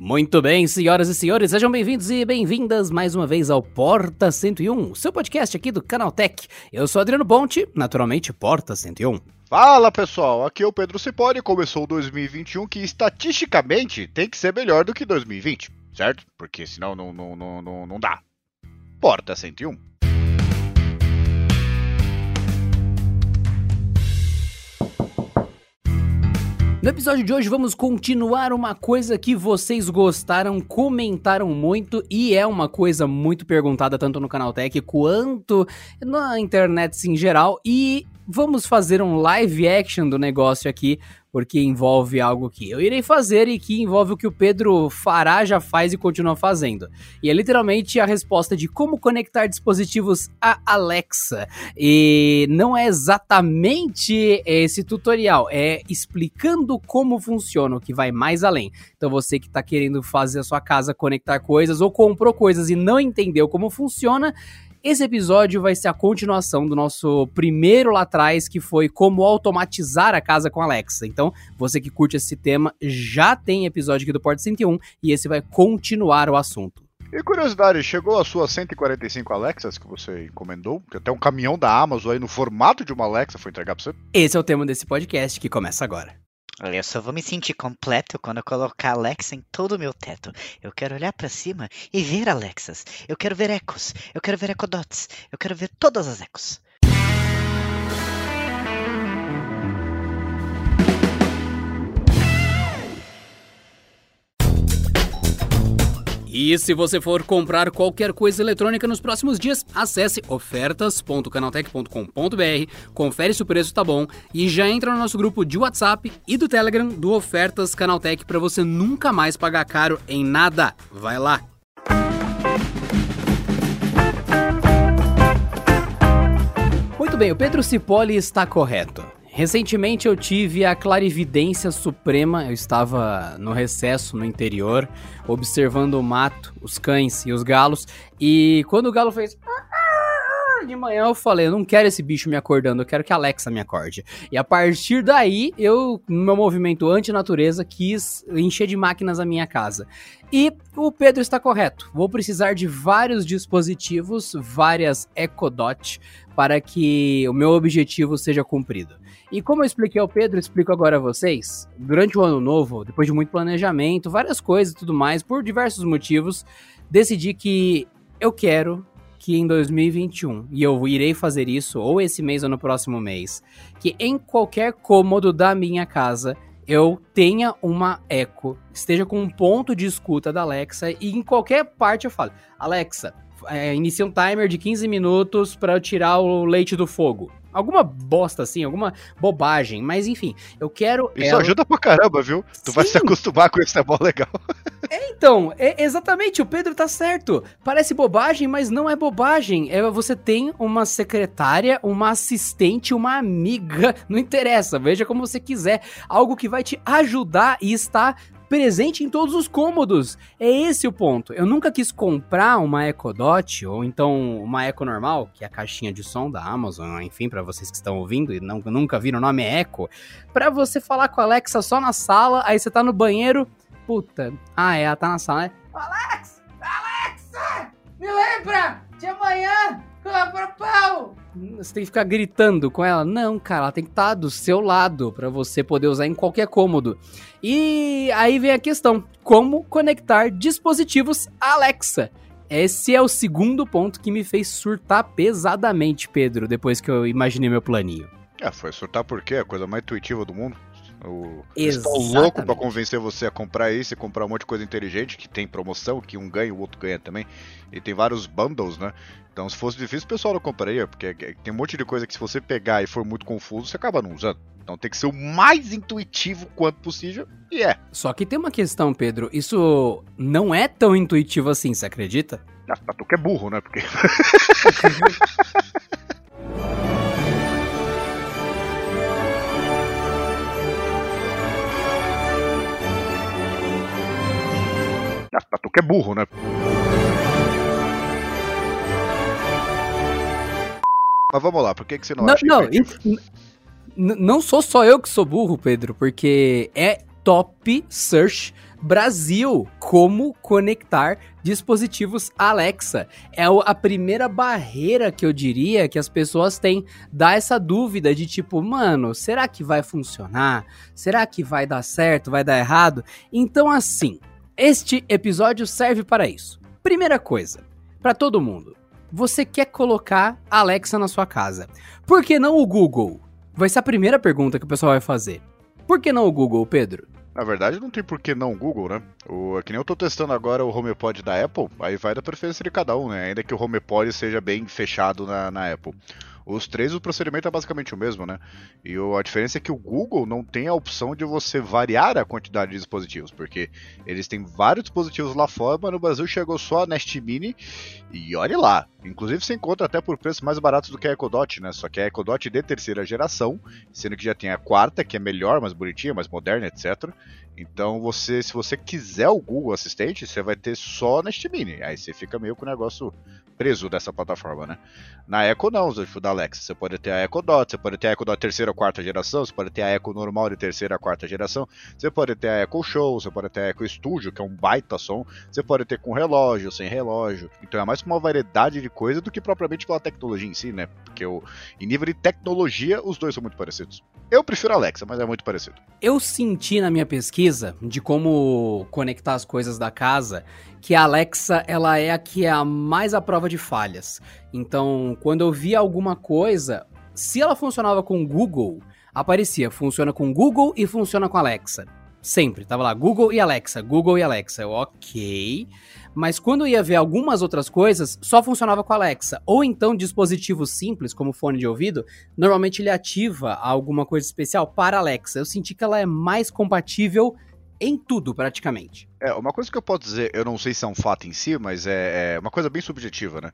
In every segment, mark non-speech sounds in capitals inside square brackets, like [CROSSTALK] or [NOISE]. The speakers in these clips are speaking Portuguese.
Muito bem, senhoras e senhores, sejam bem-vindos e bem-vindas mais uma vez ao Porta 101, seu podcast aqui do Canaltech. Eu sou Adriano Ponte, naturalmente Porta 101. Fala pessoal, aqui é o Pedro Cipoli, começou 2021 que estatisticamente tem que ser melhor do que 2020, certo? Porque senão não, não, não, não, não dá. Porta 101. No episódio de hoje vamos continuar uma coisa que vocês gostaram, comentaram muito e é uma coisa muito perguntada tanto no canal Tech quanto na internet em geral e vamos fazer um live action do negócio aqui porque envolve algo que eu irei fazer e que envolve o que o Pedro fará, já faz e continua fazendo. E é literalmente a resposta de como conectar dispositivos a Alexa. E não é exatamente esse tutorial, é explicando como funciona, o que vai mais além. Então você que está querendo fazer a sua casa conectar coisas ou comprou coisas e não entendeu como funciona, esse episódio vai ser a continuação do nosso primeiro lá atrás, que foi como automatizar a casa com Alexa. Então, você que curte esse tema, já tem episódio aqui do Porto 101 e esse vai continuar o assunto. E curiosidade, chegou a sua 145 Alexas que você encomendou? Que até um caminhão da Amazon aí no formato de uma Alexa foi entregar pra você? Esse é o tema desse podcast que começa agora. Olha, eu só vou me sentir completo quando eu colocar Alexa em todo o meu teto. Eu quero olhar para cima e ver Alexas. Eu quero ver ecos. Eu quero ver ecodots. Eu quero ver todas as ecos. E se você for comprar qualquer coisa eletrônica nos próximos dias, acesse ofertas.canaltech.com.br, confere se o preço tá bom e já entra no nosso grupo de WhatsApp e do Telegram do Ofertas Canaltech para você nunca mais pagar caro em nada. Vai lá! Muito bem, o Pedro Cipoli está correto. Recentemente eu tive a clarividência suprema, eu estava no recesso no interior, observando o mato, os cães e os galos, e quando o galo fez de manhã eu falei, eu não quero esse bicho me acordando, eu quero que a Alexa me acorde. E a partir daí, eu, no meu movimento anti-natureza, quis encher de máquinas a minha casa. E o Pedro está correto. Vou precisar de vários dispositivos, várias EcoDot, para que o meu objetivo seja cumprido. E como eu expliquei ao Pedro, explico agora a vocês. Durante o ano novo, depois de muito planejamento, várias coisas e tudo mais, por diversos motivos, decidi que eu quero que em 2021, e eu irei fazer isso ou esse mês ou no próximo mês, que em qualquer cômodo da minha casa eu tenha uma Echo, esteja com um ponto de escuta da Alexa e em qualquer parte eu falo: Alexa, é, inicia um timer de 15 minutos para eu tirar o leite do fogo alguma bosta assim, alguma bobagem, mas enfim, eu quero. Isso ela... ajuda pra caramba, viu? Tu Sim. vai se acostumar com isso, é bom legal. [LAUGHS] É, então, é, exatamente, o Pedro tá certo. Parece bobagem, mas não é bobagem. É, você tem uma secretária, uma assistente, uma amiga, [LAUGHS] não interessa, veja como você quiser. Algo que vai te ajudar e está presente em todos os cômodos. É esse o ponto. Eu nunca quis comprar uma Echo Dot ou então uma Echo normal, que é a caixinha de som da Amazon, enfim, para vocês que estão ouvindo e não, nunca viram o nome é Echo, para você falar com a Alexa só na sala, aí você tá no banheiro, puta, ah, é, ela tá na sala, né? Alexa! Alexa! Me lembra de amanhã! Pau! Você tem que ficar gritando com ela. Não, cara, ela tem que estar tá do seu lado para você poder usar em qualquer cômodo. E aí vem a questão: como conectar dispositivos Alexa? Esse é o segundo ponto que me fez surtar pesadamente, Pedro, depois que eu imaginei meu planinho. É, foi surtar porque é a coisa mais intuitiva do mundo. O... Estou louco para convencer você a comprar isso e comprar um monte de coisa inteligente que tem promoção, que um ganha o outro ganha também. E tem vários bundles, né? Então, se fosse difícil, o pessoal não compraria, porque tem um monte de coisa que se você pegar e for muito confuso, você acaba não usando. Então tem que ser o mais intuitivo quanto possível, e é. Só que tem uma questão, Pedro, isso não é tão intuitivo assim, você acredita? Ah, pra tu que é burro, né? Porque. [LAUGHS] tu é burro, né? Mas vamos lá, por que, que você não, não acha Não, isso, não sou só eu que sou burro, Pedro, porque é top search Brasil, como conectar dispositivos Alexa. É a primeira barreira que eu diria que as pessoas têm, dá essa dúvida de tipo, mano, será que vai funcionar? Será que vai dar certo? Vai dar errado? Então assim, este episódio serve para isso. Primeira coisa, para todo mundo. Você quer colocar Alexa na sua casa. Por que não o Google? Vai ser a primeira pergunta que o pessoal vai fazer. Por que não o Google, Pedro? Na verdade, não tem por que não o Google, né? O, é que nem eu tô testando agora o HomePod da Apple, aí vai da preferência de cada um, né? Ainda que o HomePod seja bem fechado na, na Apple. Os três, o procedimento é basicamente o mesmo, né? E a diferença é que o Google não tem a opção de você variar a quantidade de dispositivos, porque eles têm vários dispositivos lá fora, mas no Brasil chegou só a Nest Mini e olhe lá. Inclusive você encontra até por preços mais baratos do que a Echo Dot, né? Só que a Echo Dot de terceira geração, sendo que já tem a quarta, que é melhor, mais bonitinha, mais moderna, etc. Então você, se você quiser o Google Assistente, você vai ter só Nest Mini. Aí você fica meio com o negócio preso dessa plataforma, né? Na Echo não, tipo da Alexa, você pode ter a Echo Dot, você pode ter a Echo Dot terceira ou quarta geração, você pode ter a Echo normal de terceira ou quarta geração, você pode ter a Echo Show, você pode ter a Echo Studio, que é um baita som, você pode ter com relógio, sem relógio. Então é mais uma variedade de coisa do que propriamente pela tecnologia em si, né? Porque o, em nível de tecnologia, os dois são muito parecidos. Eu prefiro a Alexa, mas é muito parecido. Eu senti na minha pesquisa de como conectar as coisas da casa que a Alexa ela é a que é a mais à prova de falhas. Então, quando eu via alguma coisa, se ela funcionava com Google, aparecia funciona com Google e funciona com Alexa. Sempre, tava lá Google e Alexa, Google e Alexa. Eu, ok. Mas quando eu ia ver algumas outras coisas, só funcionava com Alexa. Ou então dispositivos simples, como fone de ouvido, normalmente ele ativa alguma coisa especial para Alexa. Eu senti que ela é mais compatível em tudo, praticamente. É, uma coisa que eu posso dizer, eu não sei se é um fato em si, mas é, é uma coisa bem subjetiva, né?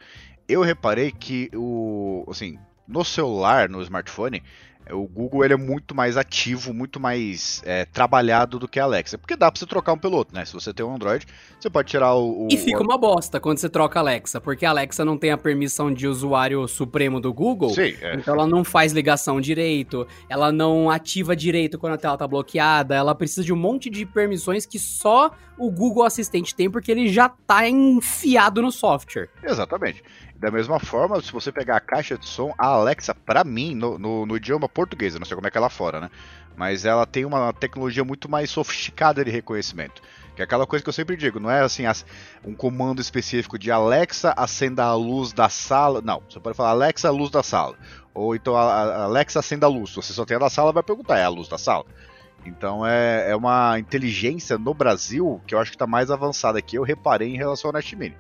Eu reparei que o. Assim, no celular, no smartphone, o Google ele é muito mais ativo, muito mais é, trabalhado do que a Alexa. Porque dá pra você trocar um piloto, né? Se você tem um Android, você pode tirar o. o e fica uma bosta quando você troca a Alexa, porque a Alexa não tem a permissão de usuário supremo do Google. Sim, é. Então ela não faz ligação direito, ela não ativa direito quando a tela tá bloqueada, ela precisa de um monte de permissões que só o Google Assistente tem, porque ele já tá enfiado no software. Exatamente. Da mesma forma, se você pegar a caixa de som, a Alexa, para mim, no, no, no, idioma português, eu não sei como é que é fora, né? Mas ela tem uma tecnologia muito mais sofisticada de reconhecimento. Que é aquela coisa que eu sempre digo, não é assim um comando específico de Alexa acenda a luz da sala. Não, você pode falar Alexa luz da sala. Ou então Alexa acenda a luz. Se você só tem a da sala, vai perguntar, é a luz da sala? Então é, é uma inteligência no Brasil que eu acho que está mais avançada que eu reparei em relação ao Nest Mini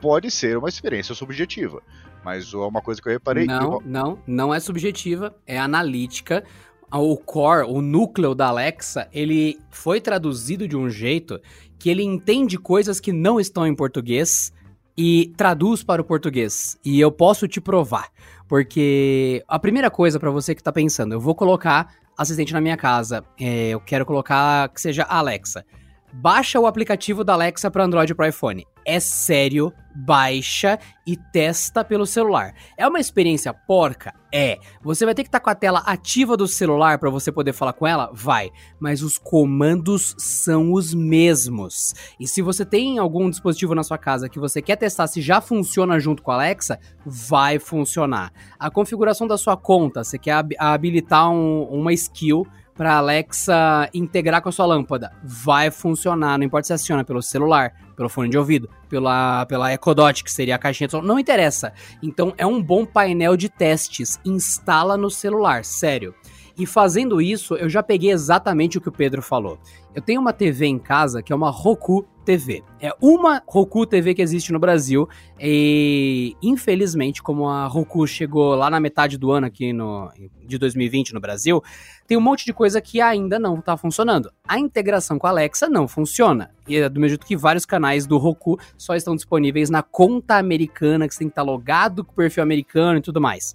pode ser uma experiência subjetiva. Mas é uma coisa que eu reparei. Não, que... não, não é subjetiva, é analítica. O core, o núcleo da Alexa, ele foi traduzido de um jeito que ele entende coisas que não estão em português e traduz para o português. E eu posso te provar. Porque a primeira coisa para você que tá pensando, eu vou colocar assistente na minha casa, é, eu quero colocar que seja Alexa. Baixa o aplicativo da Alexa para Android e para iPhone. É sério, baixa e testa pelo celular. É uma experiência porca? É. Você vai ter que estar tá com a tela ativa do celular para você poder falar com ela? Vai. Mas os comandos são os mesmos. E se você tem algum dispositivo na sua casa que você quer testar se já funciona junto com a Alexa, vai funcionar. A configuração da sua conta, você quer habilitar um, uma skill para Alexa integrar com a sua lâmpada. Vai funcionar, não importa se aciona pelo celular, pelo fone de ouvido, pela, pela Echo Dot, que seria a caixinha de som, não interessa. Então é um bom painel de testes, instala no celular, sério. E fazendo isso, eu já peguei exatamente o que o Pedro falou. Eu tenho uma TV em casa que é uma Roku TV. É uma Roku TV que existe no Brasil e infelizmente, como a Roku chegou lá na metade do ano aqui no de 2020 no Brasil, tem um monte de coisa que ainda não está funcionando. A integração com a Alexa não funciona. E é do mesmo jeito que vários canais do Roku só estão disponíveis na conta americana, que você tem que estar logado com o perfil americano e tudo mais.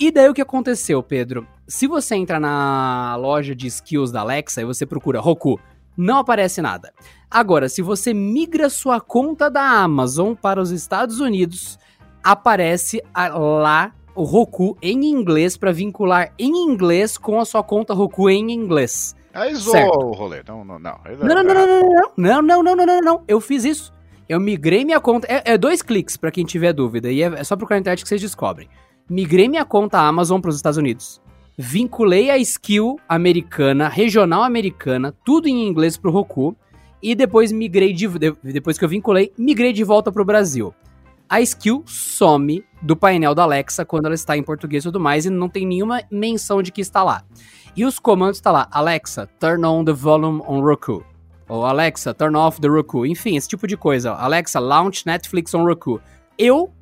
E daí o que aconteceu, Pedro? Se você entra na loja de skills da Alexa e você procura Roku, não aparece nada. Agora, se você migra sua conta da Amazon para os Estados Unidos, aparece lá o Roku em inglês para vincular em inglês com a sua conta Roku em inglês. Aí zoou o rolê. Não, não, não. Não, não, não, não, não, não, não, não, não, não, não. Eu fiz isso. Eu migrei minha conta. É, é dois cliques para quem tiver dúvida. E é, é só procurar na internet que vocês descobrem. Migrei minha conta Amazon para os Estados Unidos. Vinculei a skill americana, regional americana, tudo em inglês pro Roku. E depois migrei de. Depois que eu vinculei, migrei de volta pro Brasil. A skill some do painel da Alexa quando ela está em português e tudo mais, e não tem nenhuma menção de que está lá. E os comandos estão tá lá: Alexa, turn on the volume on Roku. Ou Alexa, turn off the Roku. Enfim, esse tipo de coisa. Alexa, launch Netflix on Roku. Eu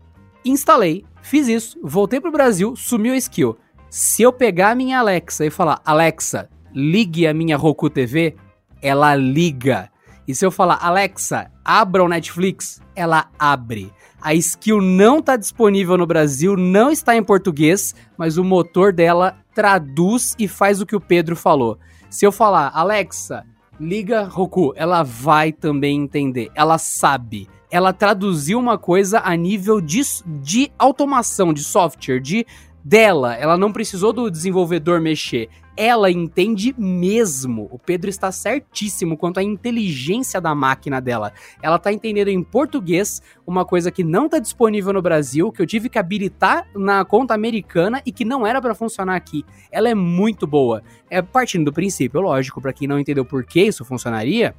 instalei, fiz isso, voltei pro Brasil, sumiu a skill. Se eu pegar a minha Alexa e falar, Alexa, ligue a minha Roku TV, ela liga. E se eu falar, Alexa, abra o Netflix, ela abre. A skill não está disponível no Brasil, não está em português, mas o motor dela traduz e faz o que o Pedro falou. Se eu falar, Alexa, liga Roku, ela vai também entender. Ela sabe. Ela traduziu uma coisa a nível de, de automação, de software, de dela. Ela não precisou do desenvolvedor mexer ela entende mesmo. O Pedro está certíssimo quanto à inteligência da máquina dela. Ela está entendendo em português uma coisa que não está disponível no Brasil, que eu tive que habilitar na conta americana e que não era para funcionar aqui. Ela é muito boa. É partindo do princípio, lógico, para quem não entendeu por que isso funcionaria,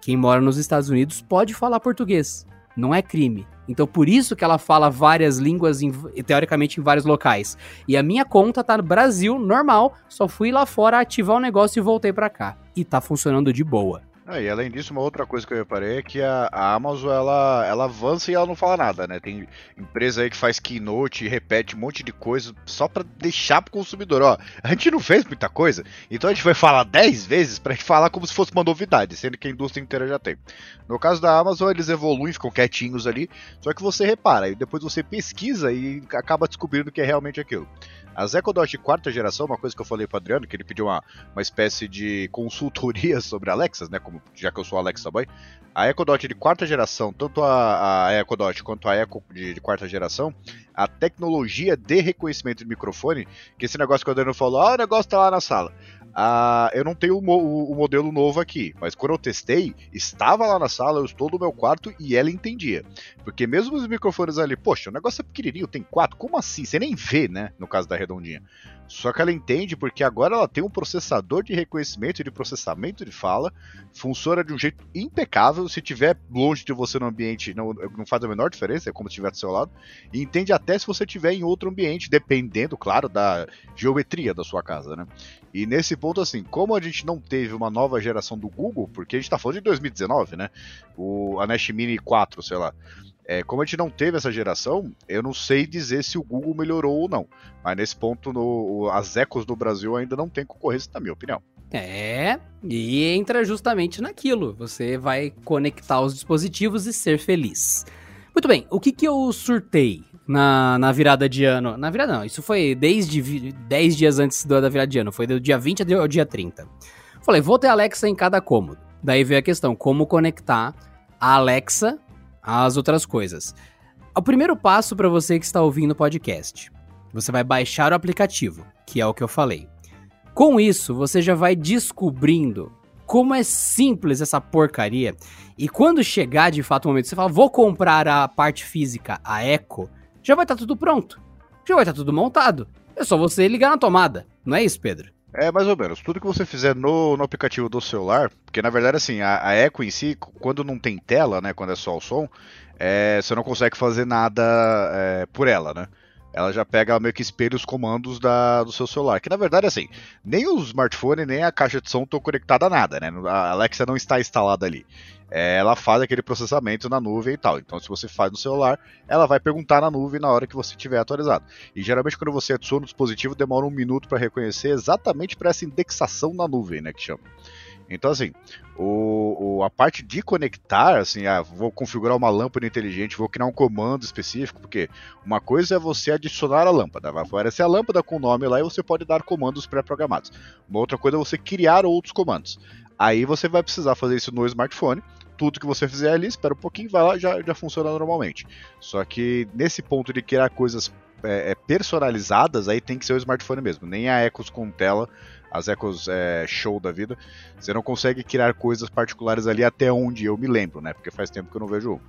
quem mora nos Estados Unidos pode falar português. Não é crime. Então por isso que ela fala várias línguas, em, teoricamente, em vários locais. E a minha conta tá no Brasil, normal, só fui lá fora ativar o negócio e voltei para cá. E tá funcionando de boa. Ah, e além disso, uma outra coisa que eu reparei é que a, a, Amazon ela, ela avança e ela não fala nada, né? Tem empresa aí que faz keynote repete um monte de coisa só para deixar pro consumidor, ó. A gente não fez muita coisa, então a gente vai falar 10 vezes gente falar como se fosse uma novidade, sendo que a indústria inteira já tem. No caso da Amazon, eles evoluem, ficam quietinhos ali, só que você repara, e depois você pesquisa e acaba descobrindo que é realmente aquilo. As Echo Dot de quarta geração, uma coisa que eu falei pro Adriano, que ele pediu uma, uma espécie de consultoria [LAUGHS] sobre Alexas, né? Como, já que eu sou Alexa Boy. A Echo Dot de quarta geração, tanto a, a Echo Dot quanto a Echo de, de, quarta geração, a tecnologia de reconhecimento de microfone, que esse negócio que o Adriano falou, ah, o negócio tá lá na sala. Ah, eu não tenho o, o, o, modelo novo aqui, mas quando eu testei, estava lá na sala, eu estou no meu quarto e ela entendia. Porque mesmo os microfones ali, poxa, o negócio é pequenininho, tem quatro, como assim? Você nem vê, né? No caso da redondinha. Só que ela entende porque agora ela tem um processador de reconhecimento e de processamento de fala, funciona de um jeito impecável. Se tiver longe de você no ambiente, não, não faz a menor diferença, é como se estiver do seu lado. E entende até se você estiver em outro ambiente, dependendo, claro, da geometria da sua casa, né? E nesse ponto, assim, como a gente não teve uma nova geração do Google, porque a gente tá falando de 2019, né? O, a Nest Mini 4, sei lá. É, como a gente não teve essa geração, eu não sei dizer se o Google melhorou ou não. Mas nesse ponto, no, as ecos do Brasil ainda não tem concorrência, na minha opinião. É, e entra justamente naquilo. Você vai conectar os dispositivos e ser feliz. Muito bem, o que, que eu surtei na, na virada de ano? Na virada não, isso foi desde 10 dias antes da virada de ano, foi do dia 20 ao dia 30. Falei, vou ter Alexa em cada cômodo. Daí veio a questão, como conectar a Alexa as outras coisas. O primeiro passo para você que está ouvindo o podcast, você vai baixar o aplicativo, que é o que eu falei. Com isso, você já vai descobrindo como é simples essa porcaria. E quando chegar de fato o momento, você fala, vou comprar a parte física, a Echo, já vai estar tá tudo pronto. Já vai estar tá tudo montado. É só você ligar na tomada. Não é isso, Pedro? É, mais ou menos. Tudo que você fizer no, no aplicativo do celular, porque na verdade, assim, a, a Echo em si, quando não tem tela, né, quando é só o som, é, você não consegue fazer nada é, por ela, né? Ela já pega meio que espelha os comandos da, do seu celular. Que na verdade, assim, nem o smartphone nem a caixa de som estão conectados a nada, né? A Alexa não está instalada ali ela faz aquele processamento na nuvem e tal. Então, se você faz no celular, ela vai perguntar na nuvem na hora que você tiver atualizado. E geralmente, quando você adiciona o dispositivo, demora um minuto para reconhecer exatamente para essa indexação na nuvem, né, que chama. Então, assim, o, o, a parte de conectar, assim, ah, vou configurar uma lâmpada inteligente, vou criar um comando específico, porque uma coisa é você adicionar a lâmpada, vai aparecer a lâmpada com o nome lá e você pode dar comandos pré-programados. Uma outra coisa é você criar outros comandos. Aí você vai precisar fazer isso no smartphone tudo que você fizer ali, espera um pouquinho, vai lá, já, já funciona normalmente. Só que nesse ponto de criar coisas é, é, personalizadas, aí tem que ser o smartphone mesmo. Nem a Ecos com tela, as Ecos é, show da vida. Você não consegue criar coisas particulares ali até onde eu me lembro, né? Porque faz tempo que eu não vejo um.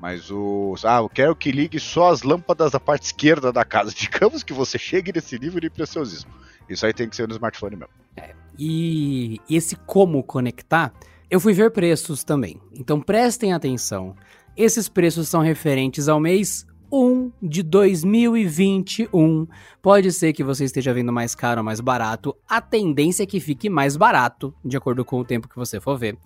Mas o. Ah, eu quero que ligue só as lâmpadas da parte esquerda da casa. Digamos que você chegue nesse nível de preciosismo. Isso aí tem que ser no smartphone mesmo. É, e esse como conectar, eu fui ver preços também. Então prestem atenção. Esses preços são referentes ao mês 1 de 2021. Pode ser que você esteja vendo mais caro ou mais barato. A tendência é que fique mais barato, de acordo com o tempo que você for ver.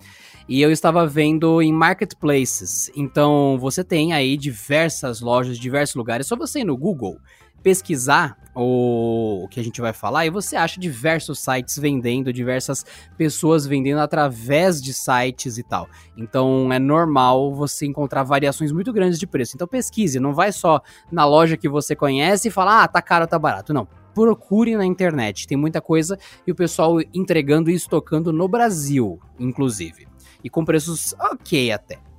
E eu estava vendo em marketplaces. Então você tem aí diversas lojas, diversos lugares. Só você ir no Google pesquisar o, que a gente vai falar e você acha diversos sites vendendo, diversas pessoas vendendo através de sites e tal. Então é normal você encontrar variações muito grandes de preço. Então pesquise, não vai só na loja que você conhece e falar, ah, tá caro, tá barato. Não. Procure na internet, tem muita coisa e o pessoal entregando e estocando no Brasil, inclusive. E com preços ok até.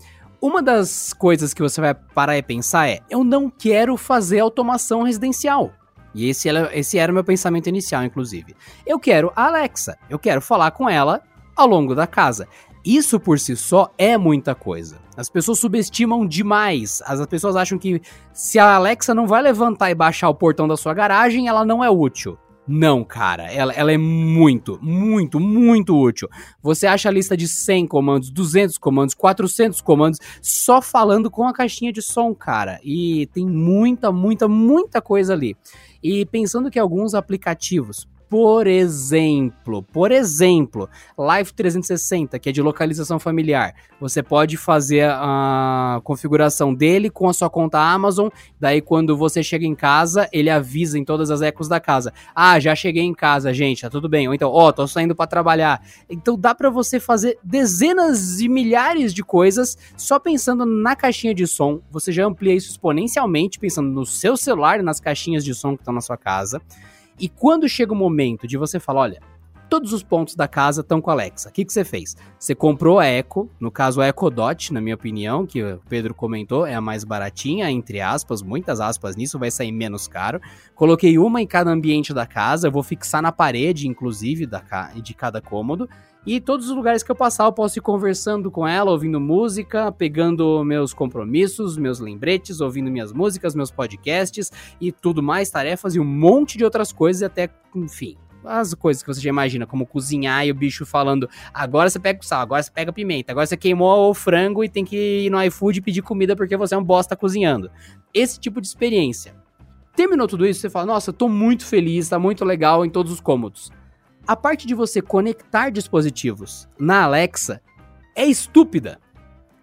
Uma das coisas que você vai parar e pensar é: eu não quero fazer automação residencial. E esse era, esse era o meu pensamento inicial, inclusive. Eu quero a Alexa, eu quero falar com ela ao longo da casa. Isso por si só é muita coisa. As pessoas subestimam demais. As pessoas acham que se a Alexa não vai levantar e baixar o portão da sua garagem, ela não é útil. Não, cara, ela, ela é muito, muito, muito útil. Você acha a lista de 100 comandos, 200 comandos, 400 comandos só falando com a caixinha de som, cara. E tem muita, muita, muita coisa ali. E pensando que alguns aplicativos, por exemplo, por exemplo, Live 360, que é de localização familiar, você pode fazer a configuração dele com a sua conta Amazon. Daí, quando você chega em casa, ele avisa em todas as ecos da casa: Ah, já cheguei em casa, gente, tá tudo bem. Ou então, ó, oh, tô saindo para trabalhar. Então, dá para você fazer dezenas e milhares de coisas só pensando na caixinha de som. Você já amplia isso exponencialmente, pensando no seu celular nas caixinhas de som que estão na sua casa. E quando chega o momento de você falar, olha, todos os pontos da casa estão com a Alexa. O que, que você fez? Você comprou a Echo, no caso a Echo Dot, na minha opinião, que o Pedro comentou, é a mais baratinha, entre aspas, muitas aspas nisso, vai sair menos caro. Coloquei uma em cada ambiente da casa, eu vou fixar na parede, inclusive, da, de cada cômodo. E todos os lugares que eu passar, eu posso ir conversando com ela, ouvindo música, pegando meus compromissos, meus lembretes, ouvindo minhas músicas, meus podcasts e tudo mais, tarefas e um monte de outras coisas, até, enfim, as coisas que você já imagina, como cozinhar e o bicho falando: agora você pega o sal, agora você pega a pimenta, agora você queimou o frango e tem que ir no iFood pedir comida porque você é um bosta cozinhando. Esse tipo de experiência. Terminou tudo isso, você fala: nossa, tô muito feliz, tá muito legal em todos os cômodos a parte de você conectar dispositivos na Alexa é estúpida.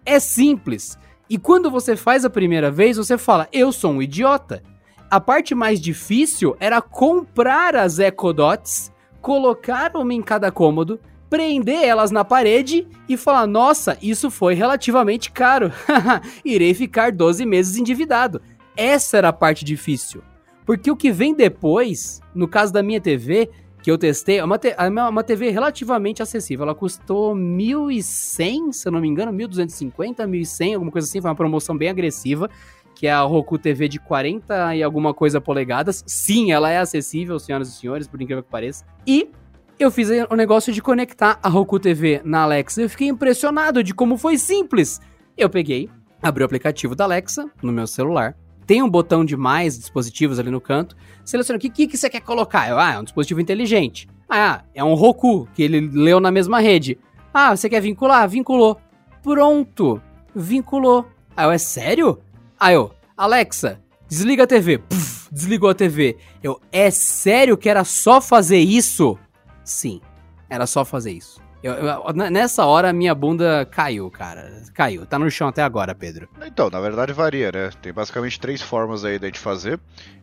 É simples. E quando você faz a primeira vez, você fala: Eu sou um idiota. A parte mais difícil era comprar as Echo Dots, colocar uma em cada cômodo, prender elas na parede e falar: Nossa, isso foi relativamente caro. [LAUGHS] Irei ficar 12 meses endividado. Essa era a parte difícil. Porque o que vem depois, no caso da minha TV, que eu testei, é uma, te, é uma TV relativamente acessível. Ela custou 1.100, se eu não me engano, 1.250, 1.100, alguma coisa assim. Foi uma promoção bem agressiva, que é a Roku TV de 40 e alguma coisa polegadas. Sim, ela é acessível, senhoras e senhores, por incrível que pareça. E eu fiz o negócio de conectar a Roku TV na Alexa. Eu fiquei impressionado de como foi simples. Eu peguei, abri o aplicativo da Alexa no meu celular, tem um botão de mais dispositivos ali no canto. Seleciona o que, que, que você quer colocar. Eu, ah, é um dispositivo inteligente. Ah, é um Roku, que ele leu na mesma rede. Ah, você quer vincular? Vinculou. Pronto. Vinculou. Aí eu, é sério? Aí eu, Alexa, desliga a TV. Puf, desligou a TV. Eu, é sério que era só fazer isso? Sim, era só fazer isso. Eu, eu, nessa hora, minha bunda caiu, cara. Caiu. Tá no chão até agora, Pedro. Então, na verdade varia, né? Tem basicamente três formas aí gente fazer.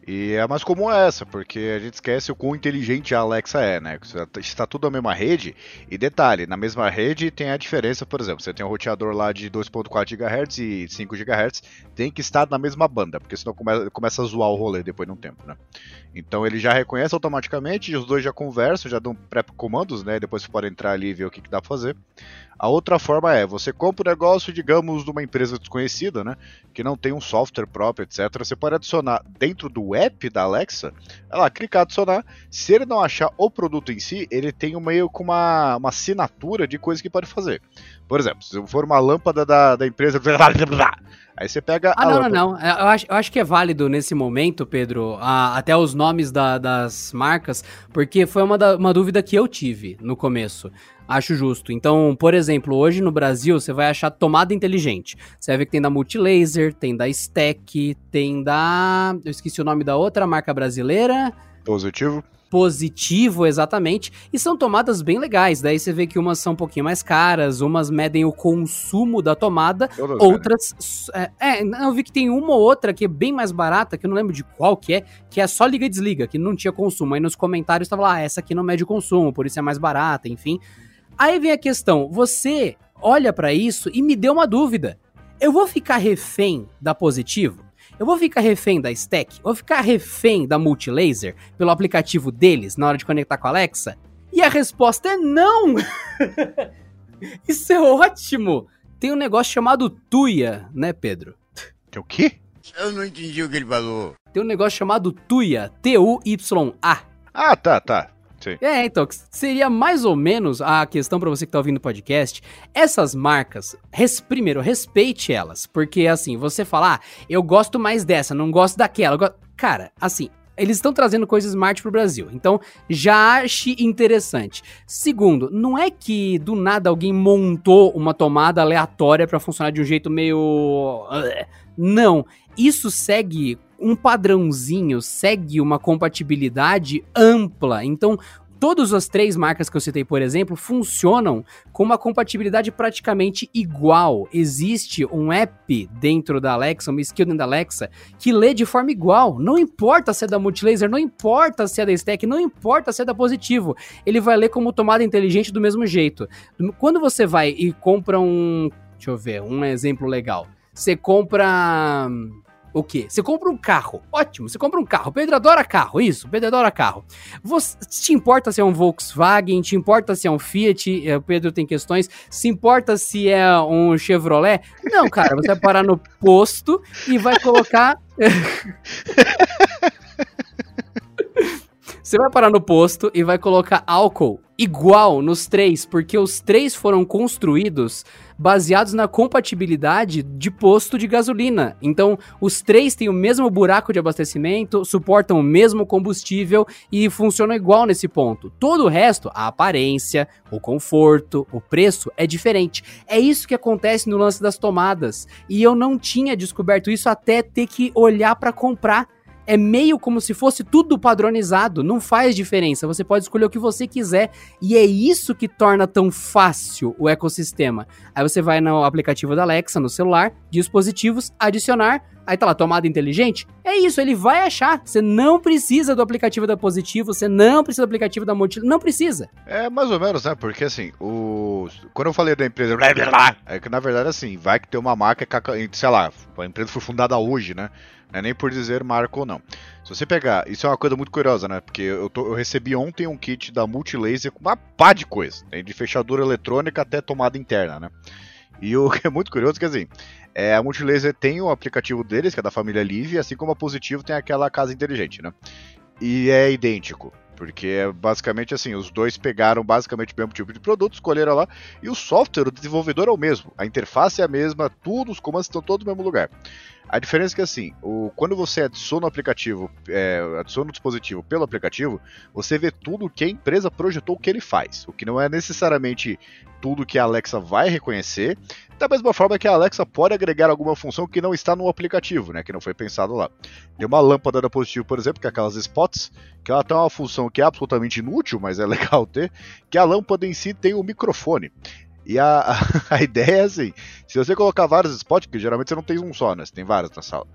E a mais comum é essa, porque a gente esquece o quão inteligente a Alexa é, né? Está tudo na mesma rede. E detalhe, na mesma rede tem a diferença, por exemplo, você tem um roteador lá de 2.4 GHz e 5 GHz, tem que estar na mesma banda, porque senão começa, começa a zoar o rolê depois de um tempo, né? Então ele já reconhece automaticamente, os dois já conversam, já dão pré-comandos, né? Depois você pode entrar ali e ver o que, que dá pra fazer. A outra forma é, você compra um negócio, digamos, de uma empresa desconhecida, né? Que não tem um software próprio, etc. Você pode adicionar dentro do app da Alexa, ela clicar adicionar. Se ele não achar o produto em si, ele tem um meio com uma, uma assinatura de coisas que pode fazer. Por exemplo, se for uma lâmpada da, da empresa. [LAUGHS] Aí você pega. Ah, não, não, não. É, eu acho, eu acho que é válido nesse momento, Pedro, a, até os nomes da, das marcas, porque foi uma, da, uma dúvida que eu tive no começo. Acho justo. Então, por exemplo, hoje no Brasil você vai achar tomada inteligente. Você vai ver que tem da Multilaser, tem da Stack, tem da. Eu esqueci o nome da outra marca brasileira. Positivo positivo, exatamente, e são tomadas bem legais. Daí você vê que umas são um pouquinho mais caras, umas medem o consumo da tomada, Todas outras. É, é, eu vi que tem uma ou outra que é bem mais barata, que eu não lembro de qual que é, que é só liga e desliga, que não tinha consumo. Aí nos comentários tava lá, ah, essa aqui não mede o consumo, por isso é mais barata, enfim. Aí vem a questão, você olha para isso e me deu uma dúvida. Eu vou ficar refém da positivo? Eu vou ficar refém da Stack? Vou ficar refém da Multilaser pelo aplicativo deles na hora de conectar com a Alexa? E a resposta é não! [LAUGHS] Isso é ótimo! Tem um negócio chamado Tuya, né, Pedro? Que é o quê? Eu não entendi o que ele falou. Tem um negócio chamado Tuya, T-U-Y-A. Ah, tá, tá. Sim. É, então, seria mais ou menos a questão para você que tá ouvindo o podcast. Essas marcas, res, primeiro, respeite elas. Porque, assim, você falar, ah, eu gosto mais dessa, não gosto daquela. Cara, assim, eles estão trazendo coisas smart pro Brasil. Então, já ache interessante. Segundo, não é que do nada alguém montou uma tomada aleatória para funcionar de um jeito meio. Não. Isso segue um padrãozinho, segue uma compatibilidade ampla. Então, todas as três marcas que eu citei, por exemplo, funcionam com uma compatibilidade praticamente igual. Existe um app dentro da Alexa, uma skill dentro da Alexa, que lê de forma igual. Não importa se é da Multilaser, não importa se é da Stack, não importa se é da Positivo. Ele vai ler como tomada inteligente do mesmo jeito. Quando você vai e compra um. Deixa eu ver, um exemplo legal. Você compra o quê? Você compra um carro. Ótimo, você compra um carro. Pedro adora carro, isso. Pedro adora carro. Você te importa se é um Volkswagen? Te importa se é um Fiat? É, o Pedro tem questões. Se importa se é um Chevrolet? Não, cara, você vai parar no posto e vai colocar. [LAUGHS] Você vai parar no posto e vai colocar álcool igual nos três, porque os três foram construídos baseados na compatibilidade de posto de gasolina. Então, os três têm o mesmo buraco de abastecimento, suportam o mesmo combustível e funcionam igual nesse ponto. Todo o resto, a aparência, o conforto, o preço é diferente. É isso que acontece no lance das tomadas. E eu não tinha descoberto isso até ter que olhar para comprar é meio como se fosse tudo padronizado, não faz diferença, você pode escolher o que você quiser e é isso que torna tão fácil o ecossistema. Aí você vai no aplicativo da Alexa no celular, dispositivos, adicionar, aí tá lá, tomada inteligente. É isso, ele vai achar. Você não precisa do aplicativo da Positivo, você não precisa do aplicativo da Multi, não precisa. É mais ou menos, né? Porque assim, o quando eu falei da empresa, é que na verdade assim, vai que tem uma marca, sei lá, a empresa foi fundada hoje, né? Não é nem por dizer marca ou não. Se você pegar, isso é uma coisa muito curiosa, né? Porque eu, tô, eu recebi ontem um kit da Multilaser com uma pá de coisa, né? de fechadura eletrônica até tomada interna, né? E o [LAUGHS] que é muito curioso é que assim, é, a Multilaser tem o aplicativo deles, que é da família Live, assim como a Positivo tem aquela casa inteligente, né? E é idêntico. Porque é basicamente assim, os dois pegaram basicamente o mesmo tipo de produto, escolheram lá, e o software, o desenvolvedor é o mesmo, a interface é a mesma, tudo, os comandos estão todos no mesmo lugar. A diferença é que assim, o, quando você adiciona o aplicativo, é, adiciona o dispositivo pelo aplicativo, você vê tudo que a empresa projetou que ele faz, o que não é necessariamente tudo que a Alexa vai reconhecer, da mesma forma que a Alexa pode agregar alguma função que não está no aplicativo, né, que não foi pensado lá. Tem uma lâmpada da Positivo, por exemplo, que é aquelas spots, que ela tem uma função que é absolutamente inútil, mas é [LAUGHS] legal ter, que a lâmpada em si tem o um microfone. E a, a, [LAUGHS] a, ideia é assim: se você colocar vários spots, porque geralmente você não tem um só, né? Você tem vários na sala.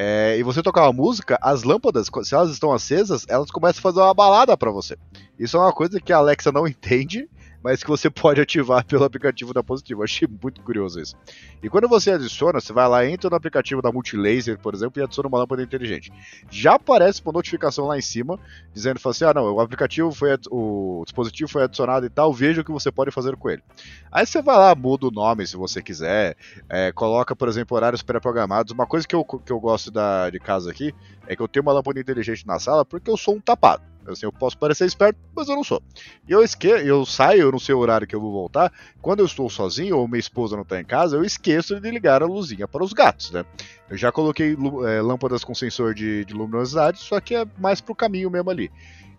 É, e você tocar uma música, as lâmpadas, se elas estão acesas, elas começam a fazer uma balada para você. Isso é uma coisa que a Alexa não [LAUGHS] entende, mas que você [LAUGHS] pode ativar pelo aplicativo da Positivo. achei muito curioso isso. E quando você adiciona, você vai lá, entra no aplicativo da Multilaser, por exemplo, e adiciona uma lâmpada inteligente. Já aparece uma notificação lá em cima, dizendo assim: ah, não, o aplicativo foi, o dispositivo foi adicionado e tal, veja o que você pode fazer com ele. Aí você vai lá, muda o nome se você quiser, é, coloca, por exemplo, horários pré-programados. Uma coisa que eu, que eu gosto da, de casa aqui é que eu tenho uma lâmpada inteligente na sala porque eu sou um tapado. Assim, eu posso parecer esperto, mas eu não sou. Eu esque eu saio, eu não sei o horário que eu vou voltar. Quando eu estou sozinho ou minha esposa não está em casa, eu esqueço de ligar a luzinha para os gatos, né? Eu já coloquei é, lâmpadas com sensor de, de luminosidade, só que é mais pro caminho mesmo ali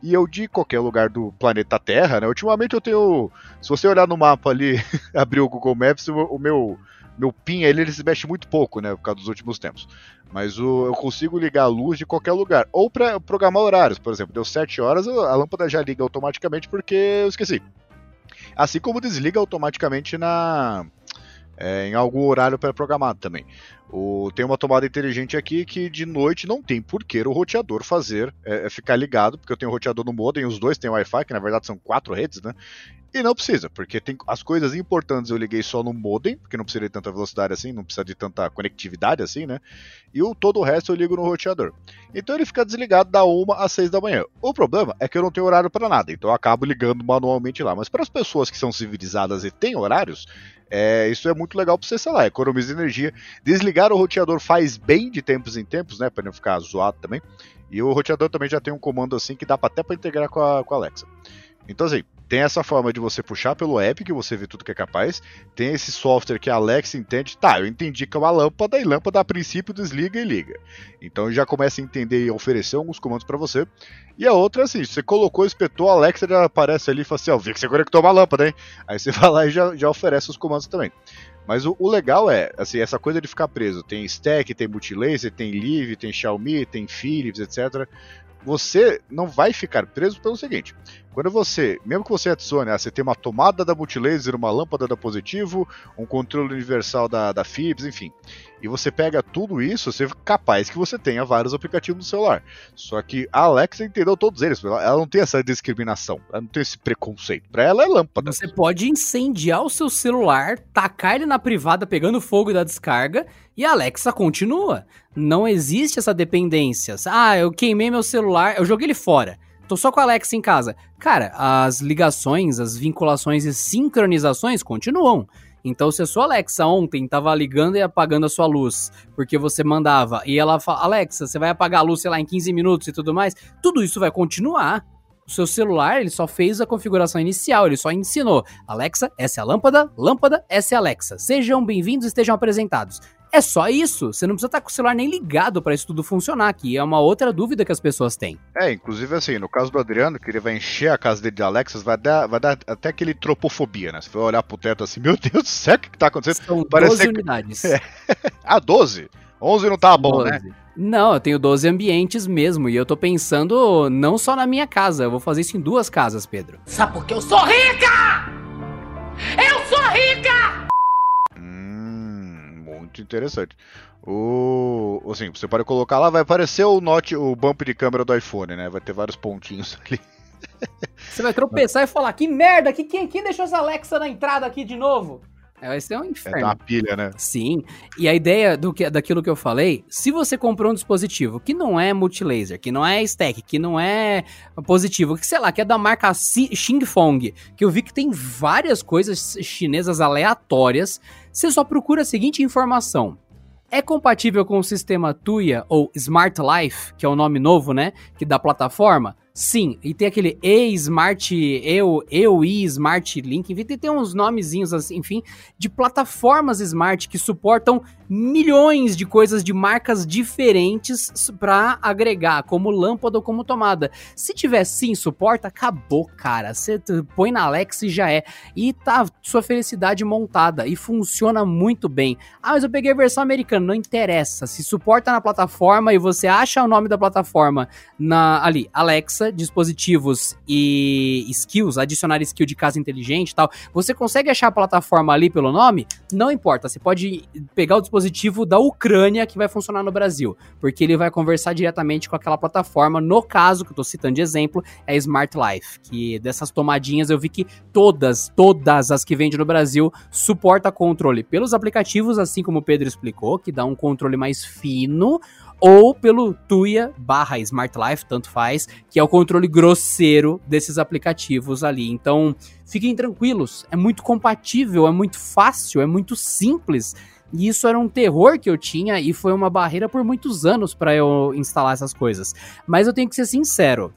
e eu de qualquer lugar do planeta Terra, né? Ultimamente eu tenho. Se você olhar no mapa ali, [LAUGHS] abrir o Google Maps, o meu meu PIN ele, ele se mexe muito pouco, né? Por causa dos últimos tempos. Mas o, eu consigo ligar a luz de qualquer lugar. Ou para programar horários, por exemplo. Deu 7 horas, a lâmpada já liga automaticamente porque eu esqueci. Assim como desliga automaticamente na. É, em algum horário pré-programado também. O, tem uma tomada inteligente aqui que de noite não tem por que o roteador fazer, é, é ficar ligado, porque eu tenho o roteador no modem, os dois têm Wi-Fi, que na verdade são quatro redes, né? E não precisa, porque tem as coisas importantes eu liguei só no modem, porque não precisa de tanta velocidade assim, não precisa de tanta conectividade assim, né? E o, todo o resto eu ligo no roteador. Então ele fica desligado da 1 às 6 da manhã. O problema é que eu não tenho horário para nada, então eu acabo ligando manualmente lá. Mas para as pessoas que são civilizadas e têm horários, é, isso é muito legal para você, sei lá, economiza energia. Desligar o roteador faz bem de tempos em tempos, né? Para não ficar zoado também. E o roteador também já tem um comando assim que dá pra, até para integrar com a, com a Alexa. Então, assim, tem essa forma de você puxar pelo app, que você vê tudo que é capaz. Tem esse software que a Alexa entende. Tá, eu entendi que é uma lâmpada e lâmpada a princípio desliga e liga. Então já começa a entender e oferecer alguns comandos para você. E a outra é assim: você colocou, espetou, a Alexa já aparece ali e fala assim: ó, oh, que você conectou uma lâmpada, hein? Aí você [LAUGHS] vai lá e já, já oferece os comandos também. Mas o, o, legal é, assim, essa coisa de ficar preso. Tem Stack, tem Multilaser, tem Live, tem Xiaomi, tem Philips, etc você não vai ficar preso pelo seguinte: quando você, mesmo que você adicione, ah, você tem uma tomada da multilaser, uma lâmpada da positivo, um controle universal da, da Philips, enfim, e você pega tudo isso, você é capaz que você tenha vários aplicativos no celular. Só que a Alexa entendeu todos eles, ela não tem essa discriminação, ela não tem esse preconceito. Para ela é lâmpada. Você pode incendiar o seu celular, tacar ele na privada pegando fogo da descarga e a Alexa continua. Não existe essa dependência. Ah, eu queimei meu celular, eu joguei ele fora. Tô só com a Alexa em casa. Cara, as ligações, as vinculações e sincronizações continuam. Então, se a sua Alexa ontem tava ligando e apagando a sua luz, porque você mandava, e ela fala, Alexa, você vai apagar a luz, sei lá, em 15 minutos e tudo mais, tudo isso vai continuar. O seu celular, ele só fez a configuração inicial, ele só ensinou. Alexa, essa é a lâmpada, lâmpada, essa é a Alexa. Sejam bem-vindos, estejam apresentados. É só isso. Você não precisa estar com o celular nem ligado para isso tudo funcionar, que é uma outra dúvida que as pessoas têm. É, inclusive assim, no caso do Adriano, que ele vai encher a casa dele de Alexas, vai dar, vai dar até aquele tropofobia, né? Você vai olhar pro teto assim, meu Deus do céu, o que, que tá acontecendo? São Parece 12 unidades. [LAUGHS] É. ah, 12? 11 não tá bom, 12. né? Não, eu tenho 12 ambientes mesmo, e eu tô pensando não só na minha casa, eu vou fazer isso em duas casas, Pedro. Sabe por que eu sou rica? Eu sou rica! Muito interessante. O, assim, você pode colocar lá, vai aparecer o note, o bump de câmera do iPhone, né? Vai ter vários pontinhos [LAUGHS] ali. Você vai tropeçar e falar: que merda, que, quem, quem deixou essa Alexa na entrada aqui de novo? É, vai ser um inferno. É uma pilha, né? Sim. E a ideia do que, daquilo que eu falei, se você comprou um dispositivo que não é multilaser, que não é stack, que não é positivo, que sei lá, que é da marca Xingfong, que eu vi que tem várias coisas chinesas aleatórias, você só procura a seguinte informação. É compatível com o sistema Tuya ou Smart Life, que é o nome novo, né, que da plataforma? Sim, e tem aquele e-smart, eu, eu e smart link, enfim, tem, uns nomezinhos assim, enfim, de plataformas smart que suportam milhões de coisas de marcas diferentes para agregar, como lâmpada ou como tomada. Se tiver sim suporta, acabou, cara. Você põe na Alexa e já é. E tá sua felicidade montada e funciona muito bem. Ah, mas eu peguei a versão americana, não interessa. Se suporta na plataforma e você acha o nome da plataforma na ali, Alexa Dispositivos e skills, adicionar skill de casa inteligente e tal, você consegue achar a plataforma ali pelo nome? Não importa, você pode pegar o dispositivo da Ucrânia que vai funcionar no Brasil, porque ele vai conversar diretamente com aquela plataforma. No caso, que eu tô citando de exemplo, é Smart Life, que dessas tomadinhas eu vi que todas, todas as que vende no Brasil suporta controle pelos aplicativos, assim como o Pedro explicou, que dá um controle mais fino, ou pelo Tuya barra Smart Life, tanto faz, que é o controle grosseiro desses aplicativos ali. Então, fiquem tranquilos, é muito compatível, é muito fácil, é muito simples. E isso era um terror que eu tinha e foi uma barreira por muitos anos para eu instalar essas coisas. Mas eu tenho que ser sincero,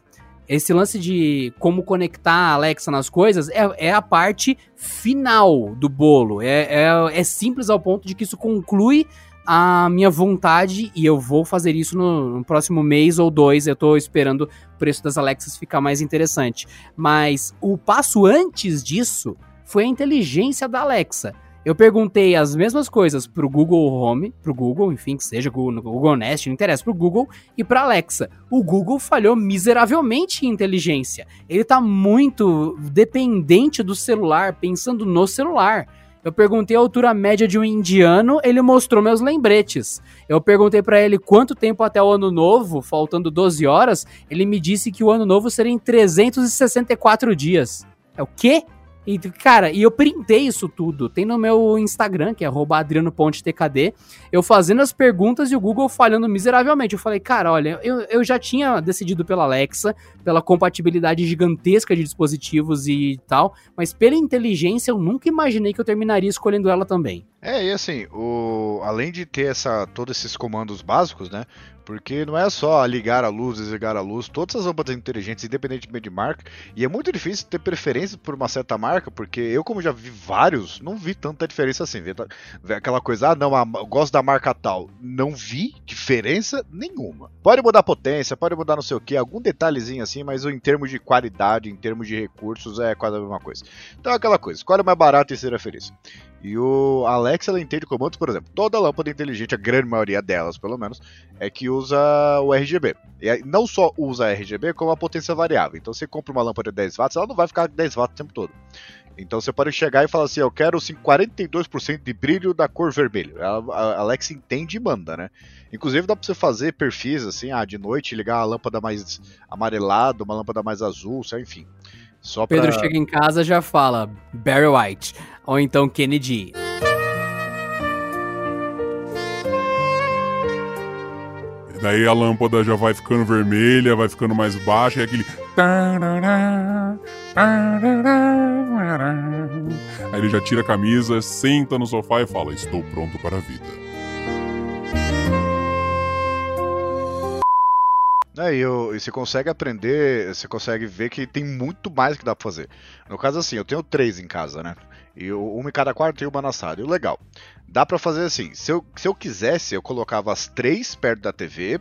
esse lance de como conectar a Alexa nas coisas é, é a parte final do bolo. É, é, é simples ao ponto de que isso conclui a minha vontade e eu vou fazer isso no, no, próximo mês ou dois. Eu tô esperando o preço das Alexas ficar mais interessante. Mas o passo antes disso foi a inteligência da Alexa. Eu perguntei as mesmas coisas pro Google Home, pro Google, enfim, que seja Google, Google Nest, não interessa, pro Google e pra Alexa. O Google falhou miseravelmente em inteligência. Ele tá muito dependente do celular, pensando no celular. Eu perguntei a altura média de um indiano, ele mostrou meus lembretes. Eu perguntei para ele quanto tempo até o ano novo, faltando 12 horas, ele me disse que o ano novo seria em 364 dias. É o quê? E, cara, e eu printei isso tudo. Tem no meu Instagram, que é adrianopontetkd, eu fazendo as perguntas e o Google falhando miseravelmente. Eu falei, cara, olha, eu, eu já tinha decidido pela Alexa, pela compatibilidade gigantesca de dispositivos e tal, mas pela inteligência eu nunca imaginei que eu terminaria escolhendo ela também. É, e assim, o... além de ter essa, todos esses comandos básicos, né? Porque não é só ligar a luz, desligar a luz, todas as lâmpadas inteligentes, independentemente de marca, e é muito difícil ter preferência por uma certa marca, porque eu, como já vi vários, não vi tanta diferença assim. Vê aquela coisa, ah, não, eu gosto da marca tal. Não vi diferença nenhuma. Pode mudar potência, pode mudar não sei o que, algum detalhezinho assim, mas em termos de qualidade, em termos de recursos, é quase a mesma coisa. Então é aquela coisa, escolhe mais barato e seja feliz. E o Alexa ela entende comandos, por exemplo, toda lâmpada inteligente, a grande maioria delas, pelo menos, é que usa o RGB. E não só usa RGB, como a potência variável. Então você compra uma lâmpada de 10 watts, ela não vai ficar 10 watts o tempo todo. Então você pode chegar e falar assim: eu quero 42% de brilho da cor vermelho. A Alexa entende e manda, né? Inclusive dá pra você fazer perfis assim, ah, de noite ligar a lâmpada mais amarelada, uma lâmpada mais azul, enfim. Só Pedro pra... chega em casa já fala Barry White ou então Kennedy. Daí a lâmpada já vai ficando vermelha, vai ficando mais baixa e aquele. Aí ele já tira a camisa, senta no sofá e fala: Estou pronto para a vida. É, e, eu, e você consegue aprender, você consegue ver que tem muito mais que dá pra fazer. No caso, assim, eu tenho três em casa, né? E uma em cada quarto e uma na sala. E o legal, dá para fazer assim: se eu, se eu quisesse, eu colocava as três perto da TV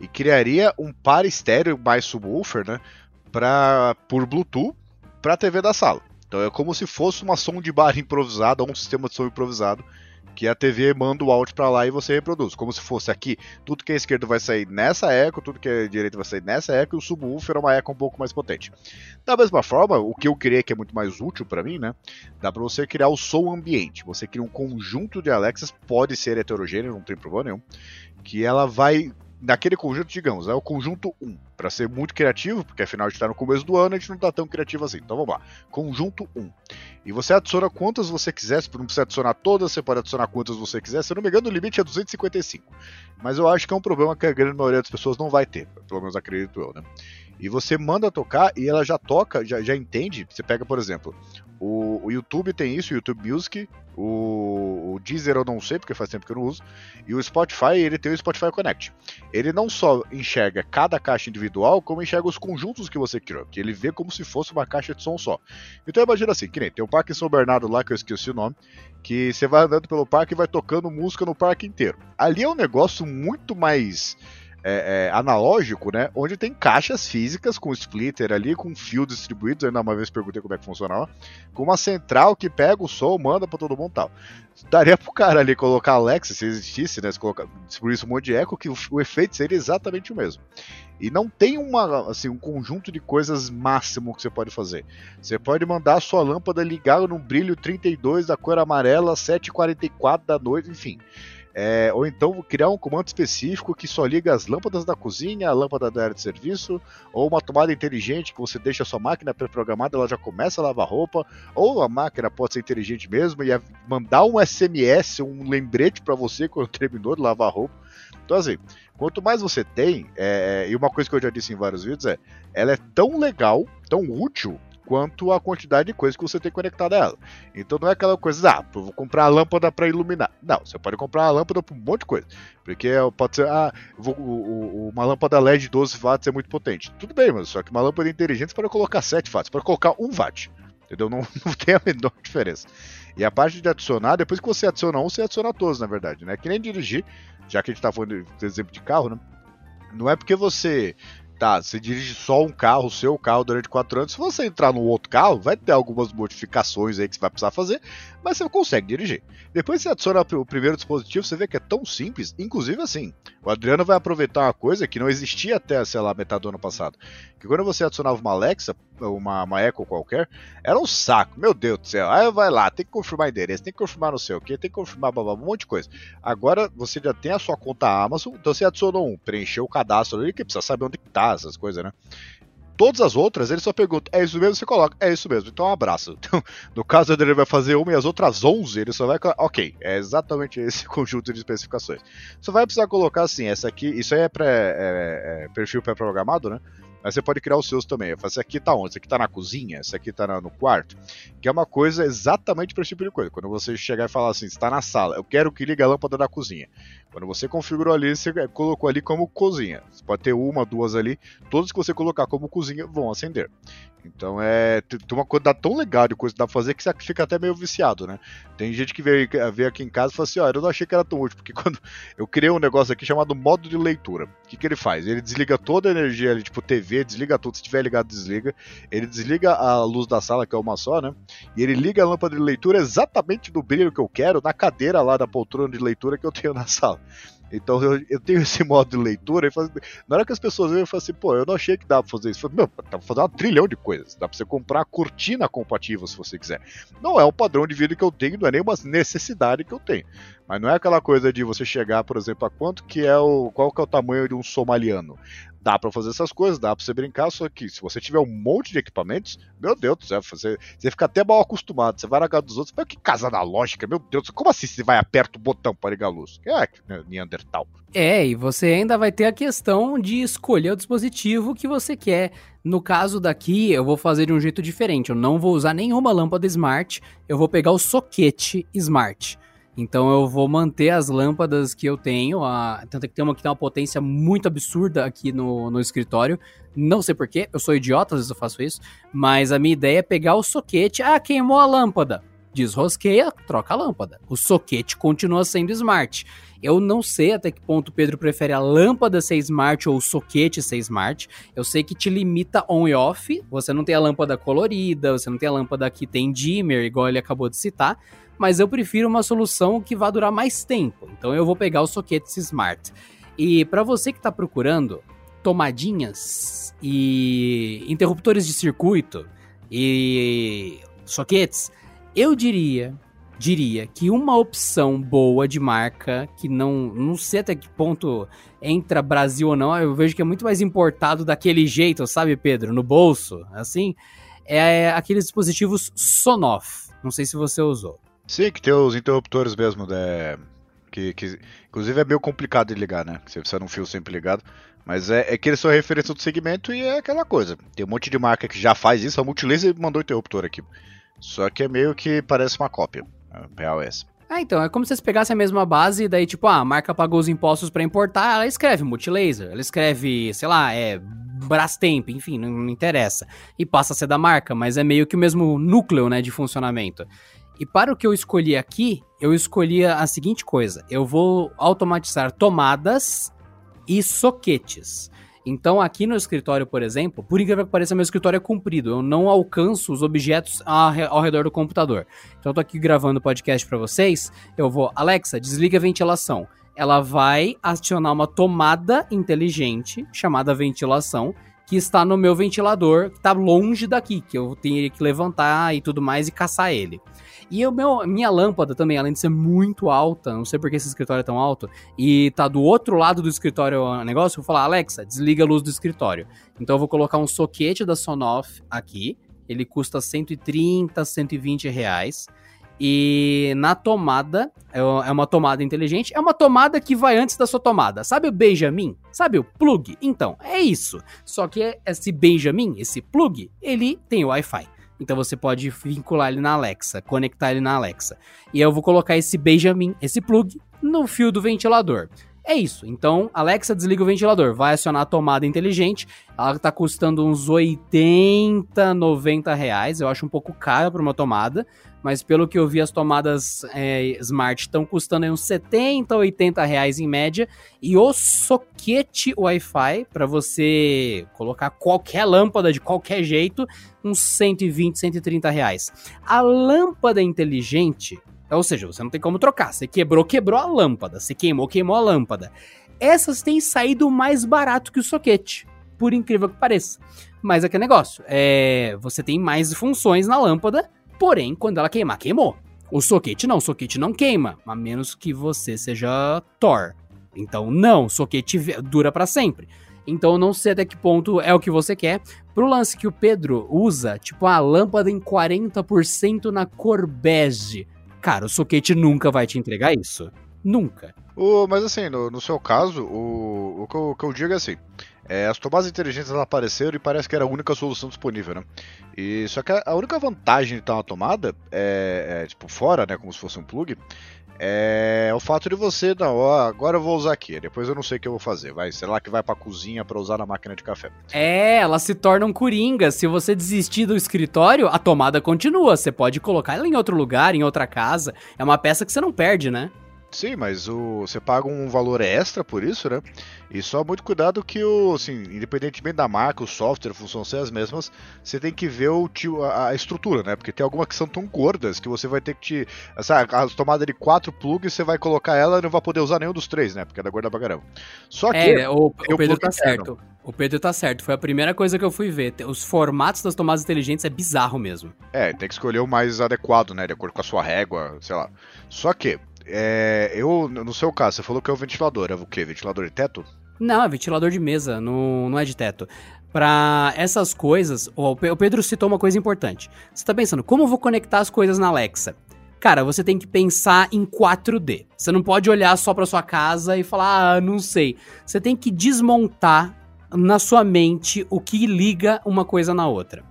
e criaria um par estéreo mais subwoofer, né? Pra, por Bluetooth pra TV da sala. Então é como se fosse uma som de bar improvisada ou um sistema de som improvisado que a TV manda o áudio para lá e você reproduz. Como se fosse aqui, tudo que é esquerdo vai sair nessa eco, tudo que é direito vai sair nessa eco, e o subwoofer é uma eco um pouco mais potente. Da mesma forma, o que eu criei que é muito mais útil para mim, né? Dá para você criar o som ambiente. Você cria um conjunto de Alexas, pode ser heterogêneo, não tem problema nenhum, que ela vai naquele conjunto, digamos, é o conjunto 1, para ser muito criativo, porque afinal a gente está no começo do ano, a gente não está tão criativo assim. Então vamos lá. Conjunto 1. E você adiciona quantas você quiser, não precisa adicionar todas, você pode adicionar quantas você quiser. Se eu não me engano, o limite é 255. Mas eu acho que é um problema que a grande maioria das pessoas não vai ter, pelo menos acredito eu, né? E você manda tocar e ela já toca, já, já entende. Você pega, por exemplo, o, o YouTube tem isso, o YouTube Music, o, o, Deezer eu não sei, porque faz tempo que eu não uso, e o Spotify, ele tem o Spotify Connect. Ele não só enxerga cada caixa individual, como enxerga os conjuntos que você criou, que ele vê como se fosse uma caixa de som só. Então imagina assim, que nem tem o Parque São Bernardo lá, que eu esqueci o nome, que você vai andando pelo parque e vai tocando música no parque inteiro. Ali é um negócio muito mais é, é, analógico, né? Onde tem caixas físicas com splitter ali, com fio distribuído. Ainda uma vez perguntei como é que funcionava. Com uma central que pega o som, manda para todo mundo tal. Daria pro cara ali colocar Alexa, se existisse, né? Se colocar, distribuísse um monte de eco, que o, o efeito seria exatamente o mesmo. E não tem uma, assim, um conjunto de coisas máximo que você pode fazer. Você pode mandar a sua lâmpada ligar no brilho 32 da cor amarela, 7h44 da noite, enfim. É, ou então criar um comando específico que só liga as lâmpadas da cozinha, a lâmpada da área de serviço, ou uma tomada inteligente que você deixa a sua máquina pré-programada, ela já começa a lavar roupa, ou a máquina pode ser inteligente mesmo e mandar um SMS, um lembrete para você quando [LAUGHS] terminou de lavar roupa. Então, assim, quanto mais você tem, é, e uma coisa que eu já disse em vários vídeos é, ela é tão legal, tão útil, quanto a quantidade de coisas que você tem conectado a ela. Então não é aquela coisa, ah, vou comprar a lâmpada para iluminar. Não, você pode comprar a lâmpada para um monte de coisa. Porque pode ser, ah, vou, o, o, uma lâmpada LED de 12 watts é muito potente. Tudo bem, mas só que uma lâmpada inteligente pode colocar 7 watts, pode colocar 1 watt. Entendeu? Não, [LAUGHS] não tem a menor diferença. E a parte de adicionar, depois que você adiciona um, você adiciona todos, na verdade, né? Que nem dirigir, já que a gente tá falando de exemplo de carro, né? Não é porque você tá, você dirige só um carro, o seu carro durante quatro anos. Se você entrar no outro carro, vai ter algumas modificações aí que você vai precisar fazer, mas você consegue dirigir. Depois você adiciona o primeiro dispositivo, você vê que é tão simples, inclusive assim. O Adriano vai aproveitar uma coisa que não existia até, sei lá, metade do ano passado. Que quando você adicionava uma Alexa, uma, uma Echo qualquer, era um saco. Meu Deus do céu. Aí vai lá, tem que confirmar endereço, tem que confirmar não sei o que, tem que confirmar blá, um monte de coisa. Agora você já tem a sua conta Amazon, então você adicionou um, preencheu o cadastro ali, que precisa saber onde tá essas coisas, né? Todas as outras, ele só pergunta, é isso mesmo? Você coloca, é isso mesmo, então um abraço. [LAUGHS] Então, no caso ele vai fazer uma e as outras 11, ele só vai, ok, é exatamente [LAUGHS] esse conjunto de especificações. Só vai precisar colocar assim, essa aqui, isso aí é, pré, é, é perfil pré-programado, né? Mas você pode criar os seus também. Esse aqui tá onde? Esse aqui tá na cozinha, esse aqui tá no quarto. Que é uma coisa exatamente para esse tipo de coisa. Quando você chegar e falar assim, está na sala, eu quero que ligue a lâmpada da cozinha. Quando você configurou ali, você colocou ali como cozinha. Você pode ter uma, duas ali. Todas que você colocar como cozinha vão acender. Então é. Tem uma coisa tão legal de coisa que dá pra fazer que você fica até meio viciado, né? Tem gente que veio, veio aqui em casa e falou assim: ó, eu não achei que era tão útil, porque [LAUGHS] quando eu criei um negócio aqui chamado modo de leitura. O que, que ele faz? Ele desliga toda a energia ali, tipo TV, desliga tudo, se tiver ligado, desliga. Ele desliga a luz da sala, que é uma só, né? E ele liga a lâmpada de leitura exatamente do brilho que eu quero, na cadeira lá da poltrona de leitura que eu tenho na sala. Então eu, eu tenho esse [LAUGHS] modo de leitura e faz, na hora que as pessoas veem, eu falo assim, pô, eu não achei que dava pra fazer isso. Eu meu, dá pra fazer um trilhão de coisas. Dá pra você comprar a cortina compatível se você quiser. Não é o padrão de vida que eu tenho, não é nenhuma necessidade que eu tenho. Mas não é aquela coisa de você chegar, por exemplo, a quanto que é o. qual que é o tamanho de um somaliano. Dá para fazer essas coisas, dá para você brincar, só que se você tiver um monte de equipamentos, meu Deus do céu, você, você fica até mal acostumado. Você vai na casa dos outros, mas que casa analógica, meu Deus, como assim você vai aperta o botão para ligar a luz? É, Neandertal. É, e você ainda vai ter a questão de escolher o dispositivo que você quer. No caso daqui, eu vou fazer de um jeito diferente. Eu não vou usar nenhuma lâmpada smart, eu vou pegar o soquete smart. Então eu vou manter as lâmpadas que eu tenho, a... tanto que tem uma que tem uma potência muito absurda aqui no, no escritório. Não sei porquê, eu sou idiota, às vezes eu faço isso, mas a minha ideia é pegar o soquete, ah, queimou a lâmpada. Desrosqueia, troca a lâmpada. O soquete continua sendo smart. Eu não sei até que ponto o Pedro prefere a lâmpada ser smart ou o soquete ser smart. Eu sei que te limita on e off. Você não tem a lâmpada colorida, você não tem a lâmpada que tem dimmer, igual ele acabou de citar mas eu prefiro uma solução que vá durar mais tempo. Então eu vou pegar os soquetes Smart. E para você que está procurando tomadinhas e interruptores de circuito e soquetes, eu diria, diria que uma opção boa de marca que não, não sei até que ponto entra Brasil ou não, eu vejo que é muito mais importado daquele jeito, sabe, Pedro, no bolso, assim, é aqueles dispositivos Sonoff. Não sei se você usou. Sim, que tem os interruptores mesmo, né? Que, que, inclusive é meio complicado de ligar, né? Você precisa de um fio sempre ligado. Mas é, é que eles são referência do segmento e é aquela coisa. Tem um monte de marca que já faz isso. A Multilaser mandou interruptor aqui. Só que é meio que parece uma cópia. Real é essa. Ah, então, é como se vocês pegassem a mesma base, daí, tipo, ah, a marca pagou os impostos para importar, ela escreve Multilaser, ela escreve, sei lá, é Brastemp, enfim, não, não, interessa. E passa a ser da marca, mas é meio que o mesmo núcleo, né, de funcionamento. E para o que eu escolhi aqui, eu escolhi a seguinte coisa: eu vou automatizar tomadas e soquetes. Então, aqui no escritório, por exemplo, por incrível que pareça, meu escritório é comprido. Eu não alcanço os objetos ao redor do computador. Então, eu tô aqui gravando o podcast para vocês. Eu vou, Alexa, desliga a ventilação. Ela vai acionar uma tomada inteligente chamada ventilação que está no meu ventilador, que está longe daqui, que eu tenho que levantar e tudo mais e caçar ele. E o meu, minha lâmpada também, além de ser muito alta, não sei por que esse escritório é tão alto, e tá do outro lado do escritório o negócio, eu vou falar, Alexa, desliga a luz do escritório. Então eu vou colocar um soquete da Sonoff aqui, ele custa 130, 120 reais. E na tomada, é, é uma tomada inteligente, é uma tomada que vai antes da sua tomada. Sabe o Benjamin? Sabe o plug? Então, é isso. Só que esse Benjamin, esse plug, ele tem Wi-Fi. Então você pode vincular ele na Alexa, conectar ele na Alexa. E eu vou colocar esse Benjamin, esse plug, no fio do ventilador. É isso. Então, Alexa desliga o ventilador, vai acionar a tomada inteligente. Ela tá custando uns 80, 90 reais. Eu acho um pouco caro para uma tomada, mas pelo que eu vi, as tomadas é, smart estão custando uns 70, 80 reais em média. E o soquete Wi-Fi, para você colocar qualquer lâmpada de qualquer jeito, uns 120, 130 reais. A lâmpada inteligente, ou seja, você não tem como trocar. Você quebrou, quebrou a lâmpada. Você queimou, queimou a lâmpada. Essas têm saído mais barato que o soquete, por incrível que pareça. Mas é que negócio, é, você tem mais funções na lâmpada Porém, quando ela queimar, queimou. O soquete não, o soquete não queima, a menos que você seja Thor. Então, não, o soquete dura para sempre. Então, não sei até que ponto é o que você quer. Pro lance que o Pedro usa, tipo a lâmpada em 40% na cor bege. Cara, o soquete nunca vai te entregar isso. Nunca. O, mas assim, no, no seu caso, o, o, que eu, o que eu digo é assim: é, as tomadas inteligentes apareceram e parece que era a única solução disponível, né? E só que a única vantagem de estar uma tomada é, é tipo fora, né, como se fosse um plug, é o fato de você, não, ó, agora eu vou usar aqui, depois eu não sei o que eu vou fazer, vai, sei lá que vai pra cozinha para usar na máquina de café. É, elas se tornam coringas. Se você desistir do escritório, a tomada continua. Você pode colocar ela em outro lugar, em outra casa. É uma peça que você não perde, né? Sim, mas o, você paga um valor extra por isso, né? E só muito cuidado que o, assim, independentemente da marca, o software, a função ser as mesmas, você tem que ver o a, a estrutura, né? Porque tem algumas que são tão gordas que você vai ter que te. Essa, a tomada de quatro plugs, você vai colocar ela e não vai poder usar nenhum dos três, né? Porque é da gorda pra caramba. Só que. É, o, o Pedro tá certo. O Pedro tá certo. Foi a primeira coisa que eu fui ver. Os formatos das tomadas inteligentes é bizarro mesmo. É, tem que escolher o mais adequado, né? De acordo com a sua régua, sei lá. Só que, é, eu, no seu caso, você falou que é o ventilador. É o quê? Ventilador de teto? Não, é ventilador de mesa, não, não é de teto. Para essas coisas, o Pedro citou uma coisa importante. Você tá pensando, como eu vou conectar as coisas na Alexa? Cara, você tem que pensar em 4D. Você não pode olhar só para sua casa e falar, ah, não sei. Você tem que desmontar na sua mente o que liga uma coisa na outra.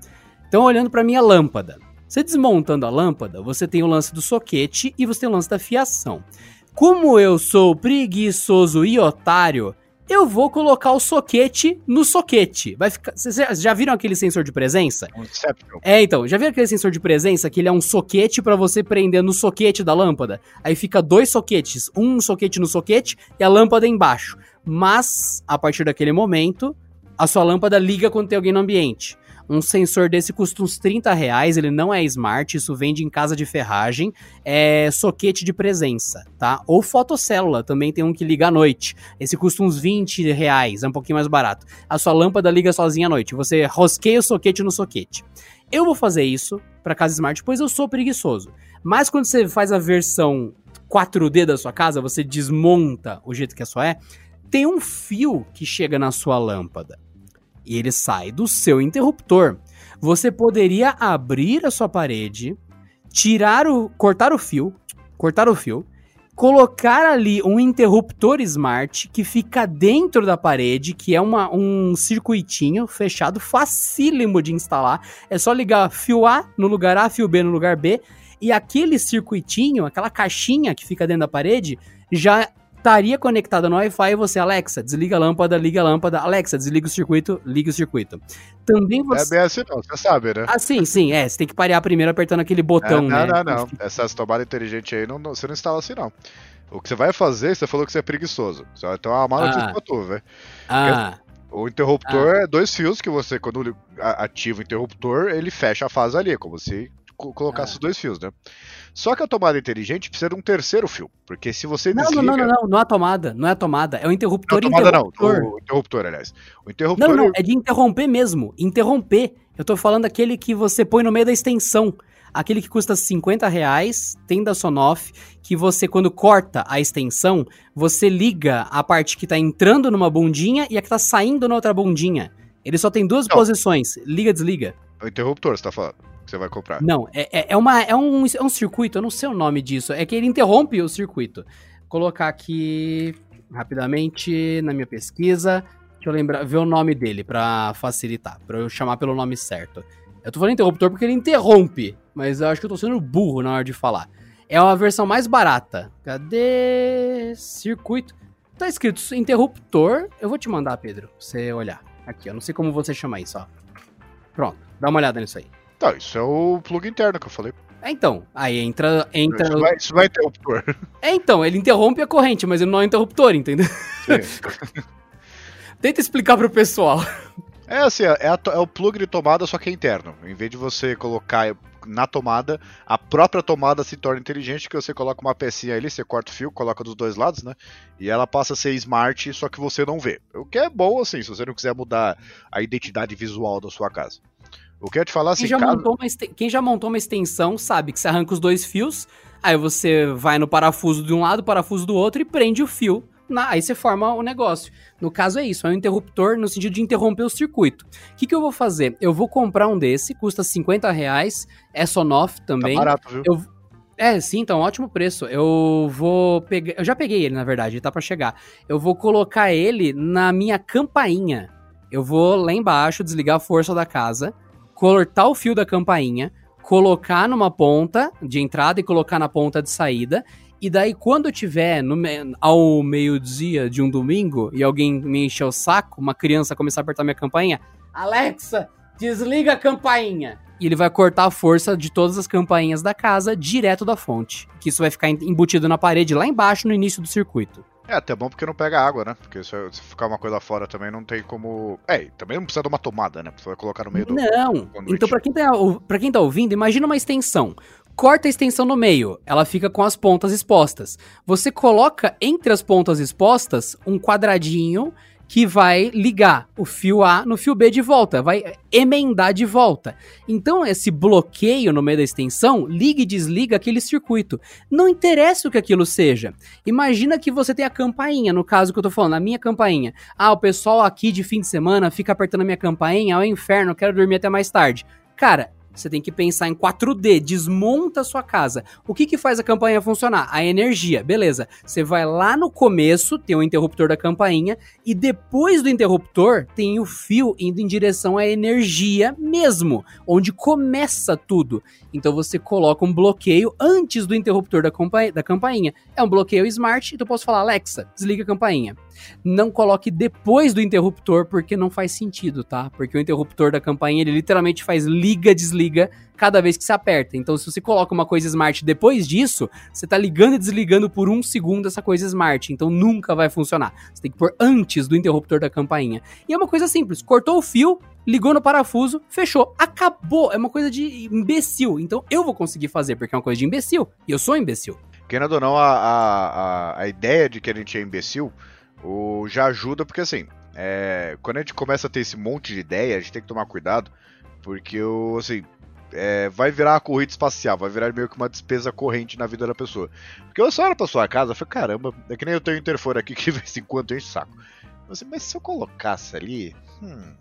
Então, olhando para minha lâmpada, você desmontando a lâmpada, você tem o lance do soquete e você tem o lance da fiação. Como eu sou preguiçoso e otário, eu vou colocar o soquete no soquete. Vai ficar. Vocês já viram aquele sensor de presença? É, então, já viram aquele sensor de presença que ele é um soquete para você prender no soquete da lâmpada? Aí fica dois soquetes, um soquete no soquete e a lâmpada embaixo. Mas, a partir daquele momento, a sua lâmpada liga quando tem alguém no ambiente. Um sensor desse custa uns 30 reais, ele não é smart, isso vende em casa de ferragem, é soquete de presença, tá? Ou fotocélula, também tem um que liga à noite. Esse custa uns 20 reais, é um pouquinho mais barato. A sua lâmpada liga sozinha à noite, você rosqueia o soquete no soquete. Eu vou fazer isso para casa smart, pois eu sou preguiçoso. Mas quando você faz a versão 4D da sua casa, você desmonta o jeito que a sua é, tem um fio que chega na sua lâmpada e ele sai do seu interruptor. Você poderia abrir a sua parede, tirar o, cortar o fio, cortar o fio, colocar ali um interruptor smart que fica dentro da parede, que é uma, um circuitinho fechado, facílimo de instalar. É só ligar fio A no lugar A, fio B no lugar B, e aquele circuitinho, aquela caixinha que fica dentro da parede, já estaria conectada no Wi-Fi e você, Alexa, desliga a lâmpada, liga a lâmpada, Alexa, desliga o circuito, liga o circuito. Também você... É bem assim não, você sabe, né? Ah, sim, sim, é, você tem que parar primeiro apertando aquele botão, é, não, né? Não, não, não, essas tomadas inteligentes aí, não, não, você não instala assim não. O que você vai fazer, você falou que você é preguiçoso. Você vai ter uma notícia Ah. pra tu, velho. Ah, O interruptor é dois fios que você, quando ativa o interruptor, ele fecha a fase ali, é como se co- colocasse Ah. os dois fios, né? Só que a tomada inteligente precisa de um terceiro fio, porque se você não, não, desliga... não, não, não, não é a tomada, não é a tomada, é o Não, interruptor a tomada não, interruptor. o interruptor, aliás. O interruptor... Não, não, é de interromper mesmo. Interromper. Eu tô falando aquele que você põe no meio da extensão. Aquele que custa 50 reais, tem da Sonoff, que você, quando corta a extensão, você liga a parte que tá entrando numa bundinha e a que tá saindo na outra bundinha. Ele só tem duas Não. posições, liga, desliga. O interruptor, você tá falando, que você vai comprar. Não, é, é, é uma, é, um, é um circuito, eu não sei o nome disso, é que ele interrompe o circuito. Vou colocar aqui rapidamente na minha pesquisa, deixa eu lembrar, ver o nome dele pra facilitar, pra eu chamar pelo nome certo. Eu tô falando interruptor porque ele interrompe, mas eu acho que eu tô sendo burro na hora de falar. É uma versão mais barata. Cadê? Circuito. Tá escrito interruptor. Eu vou te mandar, Pedro, pra você olhar. Aqui, eu não sei como você chama isso, ó. Pronto, dá uma olhada nisso aí. Tá, isso é o plug interno que eu falei. É, então, aí entra. entra Isso é, isso é interruptor. [LAUGHS] É, então, ele interrompe a corrente, mas ele não é um interruptor, entendeu? [LAUGHS] Tenta explicar pro pessoal. É assim, é, a é o plug de tomada, só que é interno. Em vez de você colocar na tomada, a própria tomada se torna inteligente, que você coloca uma pecinha ali, você corta o fio, coloca dos dois lados, né? E ela passa a ser smart, só que você não vê. O que é bom, assim, se você não quiser mudar a identidade visual da sua casa. O que eu ia te falar, assim, Quem já, uma esten- Quem já montou uma extensão sabe que você arranca os dois fios, aí você vai no parafuso de um lado, parafuso do outro e prende o fio. na- aí você forma o negócio. No caso é isso, é um interruptor no sentido de interromper o circuito. O que, que eu vou fazer? Eu vou comprar um desse, custa 50 reais, é Sonoff tá também. barato, viu? Eu- É, sim, tá um ótimo preço. Eu vou pegar. Eu já peguei ele, na verdade, ele tá pra chegar. Eu vou colocar ele na minha campainha. Eu vou lá embaixo, desligar a força da casa, cortar o fio da campainha, colocar numa ponta de entrada e colocar na ponta de saída. E daí, quando tiver no ao meio-dia de um domingo e alguém me encher o saco, uma criança começar a apertar minha campainha, Alexa, desliga a campainha. E ele vai cortar a força de todas as campainhas da casa direto da fonte. Que isso vai ficar embutido na parede lá embaixo no início do circuito. É, até bom porque não pega água, né? Porque se, se ficar uma coisa fora também não tem como. É, também não precisa de uma tomada, né? Você vai colocar no meio do. Não. Então, pra quem, tá, pra quem tá ouvindo, imagina uma extensão. Corta a extensão no meio, ela fica com as pontas expostas. Você coloca entre as pontas expostas um quadradinho que vai ligar o fio A no fio B de volta, vai emendar de volta. Então, esse bloqueio no meio da extensão liga e desliga aquele circuito. Não interessa o que aquilo seja. Imagina que você tem a campainha, no caso que eu tô falando, a minha campainha. Ah, o pessoal aqui de fim de semana fica apertando a minha campainha, é o inferno, quero dormir até mais tarde. Cara, você tem que pensar em 4D, desmonta a sua casa. O que que faz a campainha funcionar? A energia, beleza. Você vai lá no começo, tem o interruptor da campainha, e depois do interruptor tem o fio indo em direção à energia mesmo, onde começa tudo. Então você coloca um bloqueio antes do interruptor da, da campainha. É um bloqueio smart, então eu posso falar, Alexa, desliga a campainha. Não coloque depois do interruptor, porque não faz sentido, tá? Porque o interruptor da campainha, ele literalmente faz liga, desliga cada vez que se aperta. Então, se você coloca uma coisa smart depois disso, você tá ligando e desligando por um segundo essa coisa smart. Então, nunca vai funcionar. Você tem que pôr antes do interruptor da campainha. E é uma coisa simples: cortou o fio, ligou no parafuso, fechou. Acabou. É uma coisa de imbecil. Então, eu vou conseguir fazer, porque é uma coisa de imbecil. E eu sou imbecil. Querendo ou não, a, a, a, a ideia de que a gente é imbecil o, já ajuda, porque assim, é, quando a gente começa a ter esse monte de ideia, a gente tem que tomar cuidado, porque o, assim, é, vai virar uma corrida espacial, vai virar meio que uma despesa corrente na vida da pessoa. Porque eu só pra sua casa, falei, caramba, é que nem eu tenho um interfone aqui que de vez em quando enche o saco. Falei, mas se eu colocasse ali, hum,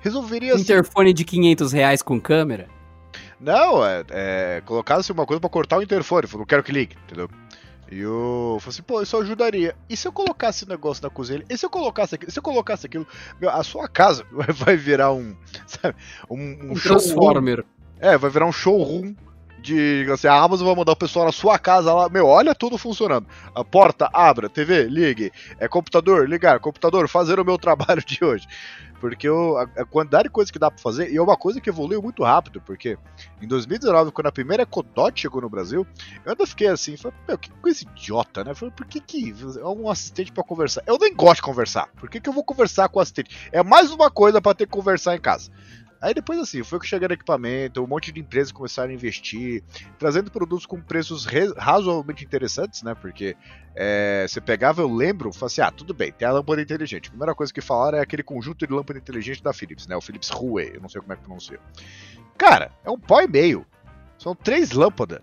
resolveria... Um interfone de 500 reais com câmera. Não, é, é colocasse uma coisa pra cortar o interfone, eu não quero que ligue, entendeu? E eu falei assim, pô, isso ajudaria. E se eu colocasse negócio na cozinha? E se eu colocasse aquilo? Se eu colocasse aquilo, meu, a sua casa [LAUGHS] vai, virar um, sabe, um, um, Um showroom. Transformer. É, vai virar um showroom de, assim, a Amazon vai mandar o pessoal na sua casa lá, meu, olha tudo funcionando. A porta, abra, TV, ligue, é computador, ligar, computador, fazer o meu [LAUGHS] trabalho de hoje. Porque eu, a, a, quantidade de coisas que dá pra fazer, e é uma coisa que evoluiu muito rápido, porque em 2019, quando a primeira Codot chegou no Brasil, eu ainda fiquei assim, falei, meu, que coisa idiota, né? Falei, por que que é um assistente para conversar? Eu nem gosto de conversar, por que que eu vou conversar com o assistente? É mais uma coisa para ter que conversar em casa. Aí depois assim, foi que chegando equipamento, um monte de empresas começaram a investir, trazendo produtos com preços razoavelmente interessantes, né? Porque é, você pegava, eu lembro, falava assim, ah, tudo bem, tem a lâmpada inteligente. A primeira coisa que falaram é aquele conjunto de lâmpada inteligente da Philips, né? O Philips Hue, eu não sei como é que pronuncia. Cara, é um pó e meio. São três lâmpadas.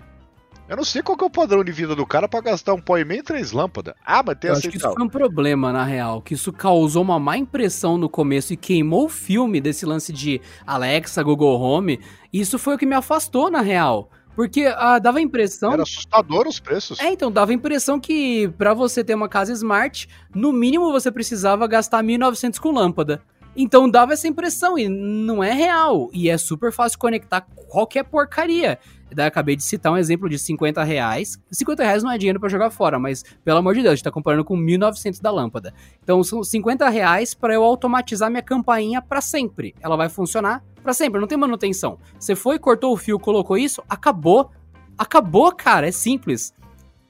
Eu não sei qual é o padrão de vida do cara para gastar um pó e meio em três lâmpadas. Ah, mas tem eu acho que isso foi um problema, na real. Que isso causou uma má impressão no começo e queimou o filme desse lance de Alexa, Google Home. E isso foi o que me afastou, na real. Porque ah, dava a impressão. Era assustador os preços. É, então, dava a impressão que para você ter uma casa smart, no mínimo você precisava gastar 1.900 com lâmpada. Então dava essa impressão e não é real. E é super fácil conectar qualquer porcaria. Daí acabei de citar um exemplo de 50 reais. 50 reais não é dinheiro para jogar fora, mas pelo amor de Deus, a gente tá comparando com 1.900 da lâmpada. Então são 50 reais para eu automatizar minha campainha para sempre. Ela vai funcionar para sempre, não tem manutenção. Você foi, cortou o fio, colocou isso, acabou. Acabou, cara, é simples.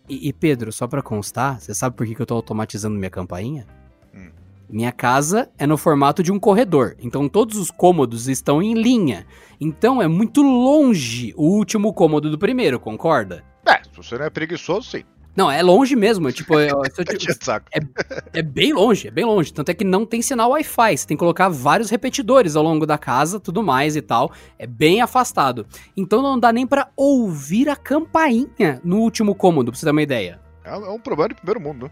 E, e Pedro, só para constar, você sabe por que, que eu tô automatizando minha campainha? Minha casa é no formato de um corredor, então todos os cômodos estão em linha. Então é muito longe o último cômodo do primeiro, concorda? É, se você não é preguiçoso, sim. Não, é longe mesmo. Tipo, [LAUGHS] é, é, é, bem longe, é bem longe. Tanto é que não tem sinal Wi-Fi. Você tem que colocar vários repetidores ao longo da casa, tudo mais e tal. É bem afastado. Então não dá nem para ouvir a campainha no último cômodo, pra você ter uma ideia. É, é um problema de primeiro mundo, né?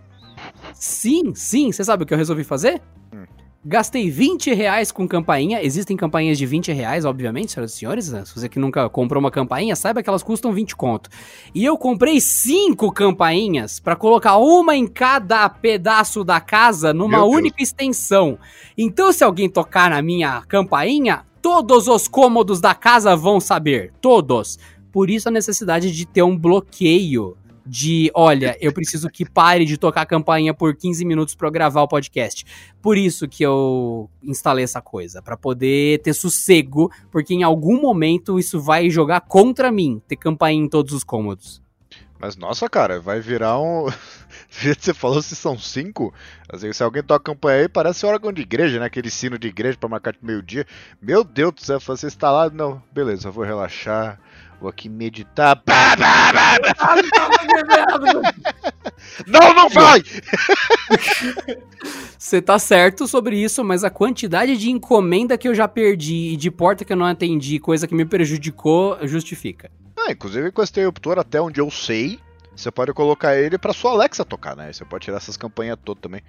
Sim, sim. Você sabe o que eu resolvi fazer? Hum. Gastei 20 reais com campainha. Existem campainhas de 20 reais, obviamente, senhoras e senhores. Né? Se você que nunca comprou uma campainha, saiba que elas custam 20 conto. E eu comprei cinco campainhas para colocar uma em cada pedaço da casa numa única extensão. Então, se alguém tocar na minha campainha, todos os cômodos da casa vão saber. Todos. Por isso a necessidade de ter um bloqueio de, olha, eu preciso que pare de tocar a campainha por 15 minutos para gravar o podcast. Por isso que eu instalei essa coisa, para poder ter sossego, porque em algum momento isso vai jogar contra mim, ter campainha em todos os cômodos. Mas nossa, cara, vai virar um. [LAUGHS] Você falou se são cinco. Assim, se alguém toca campanha aí, parece órgão de igreja, né? Aquele sino de igreja para marcar de meio-dia. Meu Deus do céu, você lá. Não, beleza, eu vou relaxar. Vou aqui meditar. Não, não vai! Você tá certo sobre isso, mas a quantidade de encomenda que eu já perdi e de porta que eu não atendi, coisa que me prejudicou, justifica. Ah, inclusive com esse interruptor, até onde eu sei, você pode colocar ele pra sua Alexa tocar, né? Você pode tirar essas campanhas todas também.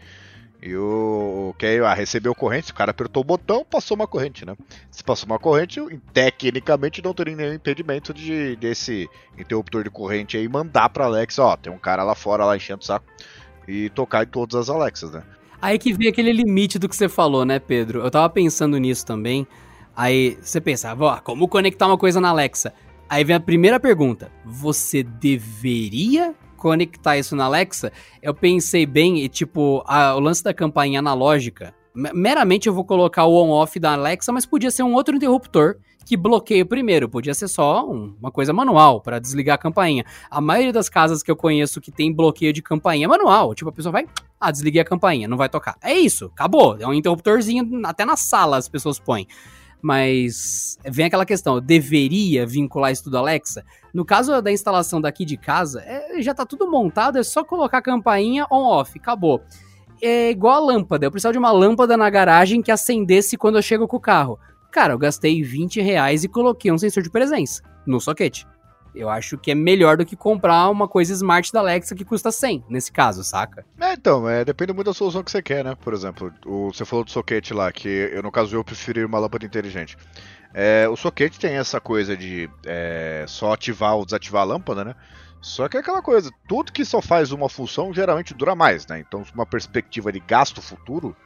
E o que ah, recebeu corrente, o cara apertou o botão, passou uma corrente, né? Se passou uma corrente, tecnicamente não teria nenhum impedimento de desse interruptor de corrente aí mandar pra Alexa, ó, tem um cara lá fora lá enchendo o saco e tocar em todas as Alexas, né? Aí que vem aquele limite do que você falou, né, Pedro? Eu tava pensando nisso também. Aí você pensava, ó, como conectar uma coisa na Alexa? Aí vem a primeira pergunta: você deveria conectar isso na Alexa, eu pensei bem, e tipo, a, o lance da campainha analógica, meramente eu vou colocar o on-off da Alexa, mas podia ser um outro interruptor que bloqueia primeiro, podia ser só um, uma coisa manual para desligar a campainha. A maioria das casas que eu conheço que tem bloqueio de campainha é manual, tipo a pessoa vai, ah, desliguei a campainha, não vai tocar. É isso, acabou, é um interruptorzinho, até na sala as pessoas põem. Mas vem aquela questão, deveria vincular isso tudo Alexa? No caso da instalação daqui de casa, é, já tá tudo montado, é só colocar a campainha on-off, acabou. É igual a lâmpada, eu precisava de uma lâmpada na garagem que acendesse quando eu chego com o carro. Cara, eu gastei 20 reais e coloquei um sensor de presença no soquete. Eu acho que é melhor do que comprar uma coisa smart da Alexa que custa 100, nesse caso, saca? É, então, é, depende muito da solução que você quer, né? Por exemplo, o, você falou do soquete lá, que eu, no caso eu preferi uma lâmpada inteligente. É, o soquete tem essa coisa de é, só ativar ou desativar a lâmpada, né? Só que é aquela coisa, tudo que só faz uma função geralmente dura mais, né? Então, uma perspectiva de gasto futuro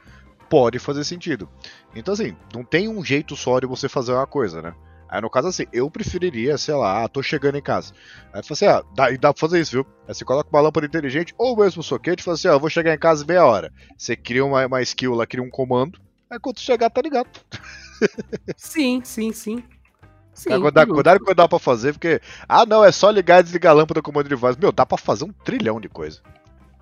pode fazer sentido. Então, assim, não tem um jeito só de você fazer uma coisa, né? Aí no caso assim, eu preferiria, sei lá, ah, tô chegando em casa. Aí eu assim, ah, dá, dá pra fazer isso, viu? Aí você coloca uma lâmpada inteligente ou mesmo soquete e fala assim, ah, eu vou chegar em casa meia hora. Você cria uma, uma skill lá, cria um comando, Aí quando chegar, tá ligado. Sim, sim, sim. sim cuidado, cuidado com o que dá pra fazer, porque. Ah, não, é só ligar e desligar a lâmpada com o comando de voz. Meu, dá pra fazer um trilhão de coisa.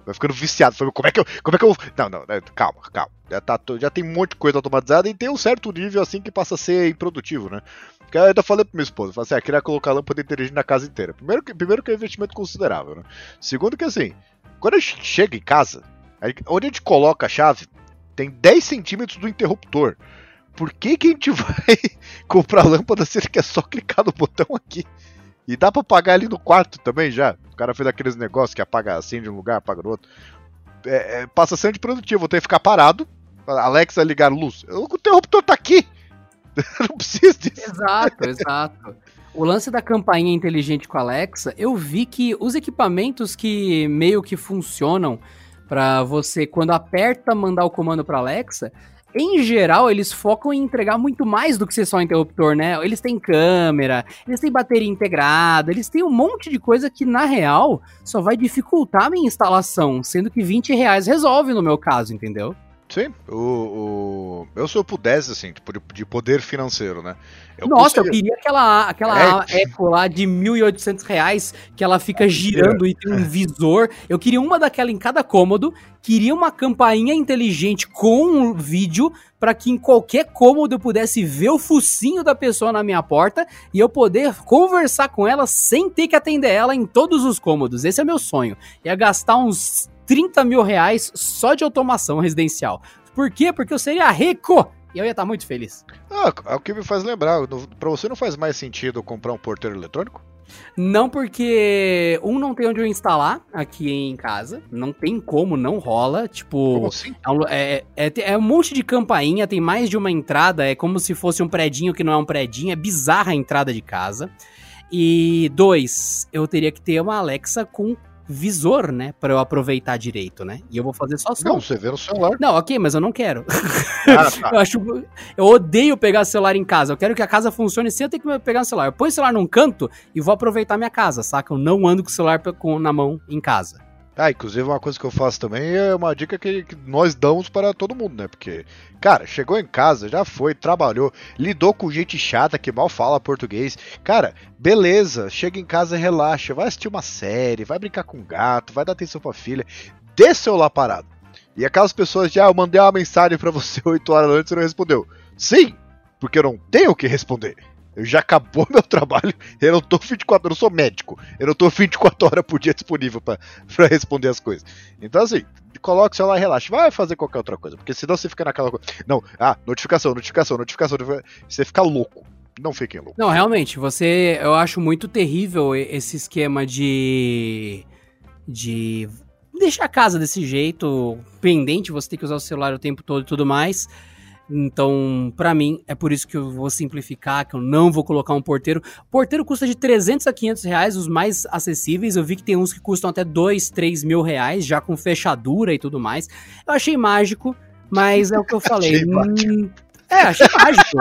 Vai ficando viciado. Como é que eu. Como é que eu. Não, não, né, calma, calma. Já, tá, já tem um monte de coisa automatizada e tem um certo nível assim que passa a ser improdutivo, né? Porque eu ainda falei pra minha esposa, falei assim, ah, queria colocar lâmpada inteligente na casa inteira. Primeiro que, primeiro que é um investimento considerável, né? Segundo que assim, quando a gente chega em casa, onde a gente coloca a chave, tem 10 centímetros do interruptor. Por que, que a gente [LAUGHS] vai comprar lâmpada se que é só clicar no botão aqui? E dá pra apagar ali no quarto também já. O cara fez aqueles negócios que apaga, acende um lugar, apaga no outro. É, é, passa a ser. Vou ter que ficar parado. Alexa ligar luz. O interruptor tá aqui. [LAUGHS] não preciso disso. Exato, exato. O lance da campainha inteligente com a Alexa, eu vi que os equipamentos que meio que funcionam para você, quando aperta, mandar o comando para Alexa, em geral, eles focam em entregar muito mais do que ser só um interruptor, né? Eles têm câmera, eles têm bateria integrada, eles têm um monte de coisa que, na real, só vai dificultar a minha instalação, sendo que 20 reais resolve no meu caso, entendeu? Sim, o, o, eu se eu pudesse, assim, tipo, de poder financeiro, né? Eu Nossa, eu queria aquela, aquela é. Echo lá de 1.800 reais, que ela fica girando é. e tem um visor. Eu queria uma daquela em cada cômodo, queria uma campainha inteligente com um vídeo, para que em qualquer cômodo eu pudesse ver o focinho da pessoa na minha porta e eu poder conversar com ela sem ter que atender ela em todos os cômodos. Esse é meu sonho. Ia gastar uns 30 mil reais só de automação residencial. Por quê? Porque eu seria rico e eu ia estar muito feliz. Ah, é o que me faz lembrar. Para você não faz mais sentido comprar um porteiro eletrônico? Não, porque um não tem onde eu instalar aqui em casa. Não tem como, não rola. Tipo. Como assim? É, é, é, é, um monte de campainha, tem mais de uma entrada. É como se fosse um predinho que não é um predinho. É bizarra a entrada de casa. E dois, eu teria que ter uma Alexa com visor, né? Pra eu aproveitar direito, né? E eu vou fazer só som. Não, você vê no celular. Não, ok, mas eu não quero. Ah, tá. [LAUGHS] eu acho. Eu odeio pegar celular em casa. Eu quero que a casa funcione sem eu ter que pegar o celular. Eu ponho o celular num canto e vou aproveitar minha casa, saca? Eu não ando com o celular na mão em casa. Ah, inclusive uma coisa que eu faço também é uma dica que, que, nós damos para todo mundo, né? Porque, cara, chegou em casa, já foi, trabalhou, lidou com gente chata que mal fala português. Cara, beleza, chega em casa, relaxa, vai assistir uma série, vai brincar com o gato, vai dar atenção pra filha, dê celular parado. E aquelas pessoas de, ah, eu mandei uma mensagem para você [LAUGHS] 8 horas antes e não respondeu. Sim, porque eu não tenho o que responder. Eu já acabou [LAUGHS] meu trabalho, eu não tô 24 eu não sou médico, eu não tô 24 horas por dia disponível para responder as coisas. Então assim, coloque o celular e relaxa, vai fazer qualquer outra coisa, porque senão você fica naquela coisa. Não, ah, notificação, notificação, notificação, notificação você fica louco. Não fiquem loucos. Não, realmente, você. Eu acho muito terrível esse esquema de. de deixar a casa desse jeito, pendente, você tem que usar o celular o tempo todo e tudo mais. Então, para mim, é por isso que eu vou simplificar, que eu não vou colocar um porteiro. Porteiro custa de 300 a 500 reais, os mais acessíveis. Eu vi que tem uns que custam até 2, 3 mil reais, já com fechadura e tudo mais. Eu achei mágico, mas é o que eu [LAUGHS] falei. hum, é, achei mágico.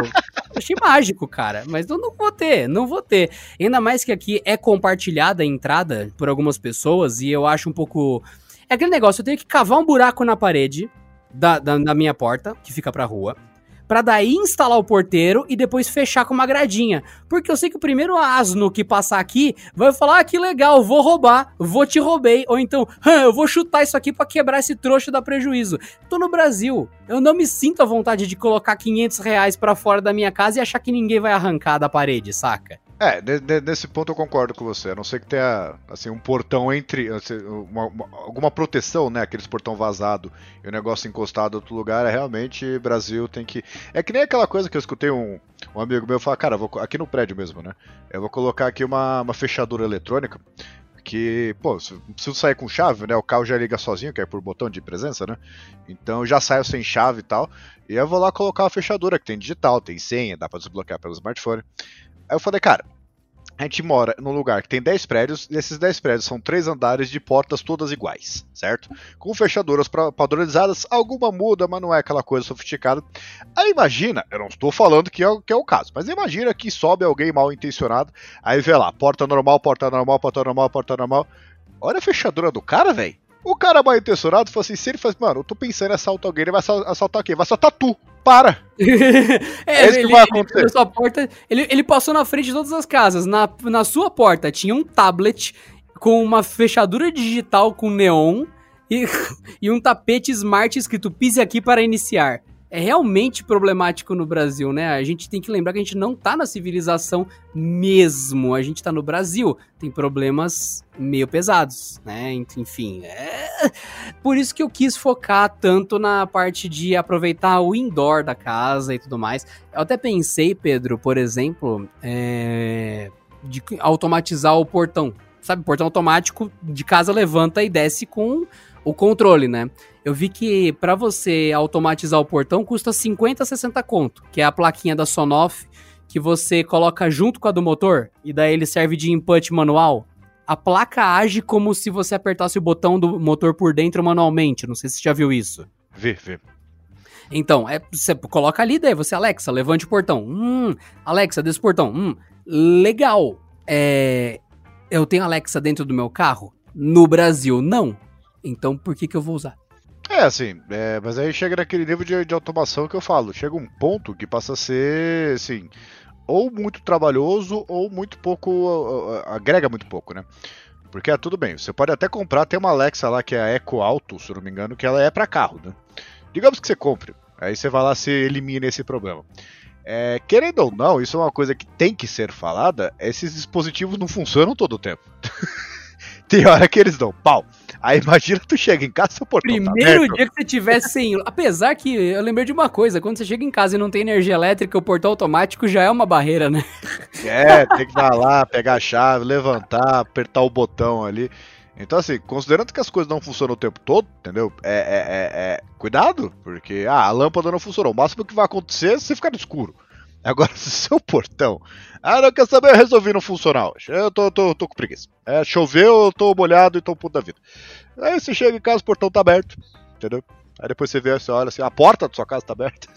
achei mágico, cara. Mas eu não vou ter, não vou ter. Ainda mais que aqui é compartilhada a entrada por algumas pessoas e eu acho um pouco. É aquele negócio, eu tenho que cavar um buraco na parede da, da, da minha porta, que fica pra rua para daí instalar o porteiro e depois fechar com uma gradinha. Porque eu sei que o primeiro asno que passar aqui vai falar: ah, que legal, vou roubar, vou te roubei. Ou então, eu vou chutar isso aqui para quebrar esse trouxa da prejuízo. Tô no Brasil, eu não me sinto à vontade de colocar 500 reais pra fora da minha casa e achar que ninguém vai arrancar da parede, saca? É, nesse ponto eu concordo com você. A não ser que tenha assim, um portão entre. Assim, uma, uma, alguma proteção, né? Aqueles portão vazado e o negócio encostado em outro lugar. É realmente Brasil tem que. É que nem aquela coisa que eu escutei um, um amigo meu falar, cara, vou, aqui no prédio mesmo, né? Eu vou colocar aqui uma, uma fechadura eletrônica. Que, pô, não preciso sair com chave, né? O carro já liga sozinho, que é por botão de presença, né? Então já saio sem chave e tal. E eu vou lá colocar a fechadura, que tem digital, tem senha, dá pra desbloquear pelo smartphone. Aí eu falei, cara, a gente mora num lugar que tem 10 prédios, e esses 10 prédios são três andares de portas todas iguais, certo? Com fechaduras padronizadas, alguma muda, mas não é aquela coisa sofisticada. Aí imagina, eu não estou falando que é, que é o caso, mas imagina que sobe alguém mal intencionado, aí vê lá, porta normal, porta normal, porta normal, porta normal. Olha a fechadura do cara, velho. O cara mal intencionado falou assim: se ele faz, mano, eu tô pensando em assaltar alguém, ele vai assaltar quem? Vai assaltar tu. Para! [LAUGHS] é, é isso ele, que vai acontecer. Ele, porta, ele, ele passou na frente de todas as casas. Na, na sua porta tinha um tablet com uma fechadura digital com neon e, [LAUGHS] e um tapete smart escrito pise aqui para iniciar é realmente problemático no Brasil, né? A gente tem que lembrar que a gente não tá na civilização mesmo. A gente tá no Brasil. Tem problemas meio pesados, né? Enfim, é... por isso que eu quis focar tanto na parte de aproveitar o indoor da casa e tudo mais. Eu até pensei, Pedro, por exemplo, é... de automatizar o portão. Sabe, portão automático de casa levanta e desce com o controle, né? Eu vi que para você automatizar o portão custa 50, 60 conto, que é a plaquinha da Sonoff que você coloca junto com a do motor e daí ele serve de input manual. A placa age como se você apertasse o botão do motor por dentro manualmente. Não sei se você já viu isso. Vê, vê. Então, é, você coloca ali, daí você, Alexa, levante o portão. Hum, Alexa, desse portão. Hum, legal. É, eu tenho Alexa dentro do meu carro? No Brasil, não. Então por que, que eu vou usar? É, assim, é, mas aí chega naquele nível de, de, automação que eu falo. Chega um ponto que passa a ser, assim, ou muito trabalhoso ou muito pouco. Uh, agrega muito pouco, né? Porque é tudo bem, você pode até comprar, tem uma Alexa lá que é a Eco se não me engano, que ela é para carro, né? Digamos que você compre, aí você vai lá e elimina esse problema. É, querendo ou não, isso é uma coisa que tem que ser falada, esses dispositivos não funcionam todo o tempo. [LAUGHS] tem hora que eles dão pau. Aí imagina tu chega em casa, seu portão tá Primeiro tá dia que você tiver sem... Apesar que eu lembrei de uma coisa, quando você chega em casa e não tem energia elétrica, o portão automático já é uma barreira, né? É, tem que dar lá, pegar a chave, levantar, apertar o botão ali. Então, assim, considerando que as coisas não funcionam o tempo todo, entendeu? É, é, é, é... Cuidado, porque ah, a lâmpada não funcionou. O máximo que vai acontecer é você ficar no escuro. Agora, [LAUGHS] se seu portão. Ah, não quer saber? Eu resolvi não funcionar hoje. Eu tô, tô, tô com preguiça. É, choveu, eu tô molhado e tô puto da vida. Aí você chega em casa, o portão tá aberto. Entendeu? Aí depois você vê, você olha assim, a porta da sua casa tá aberta.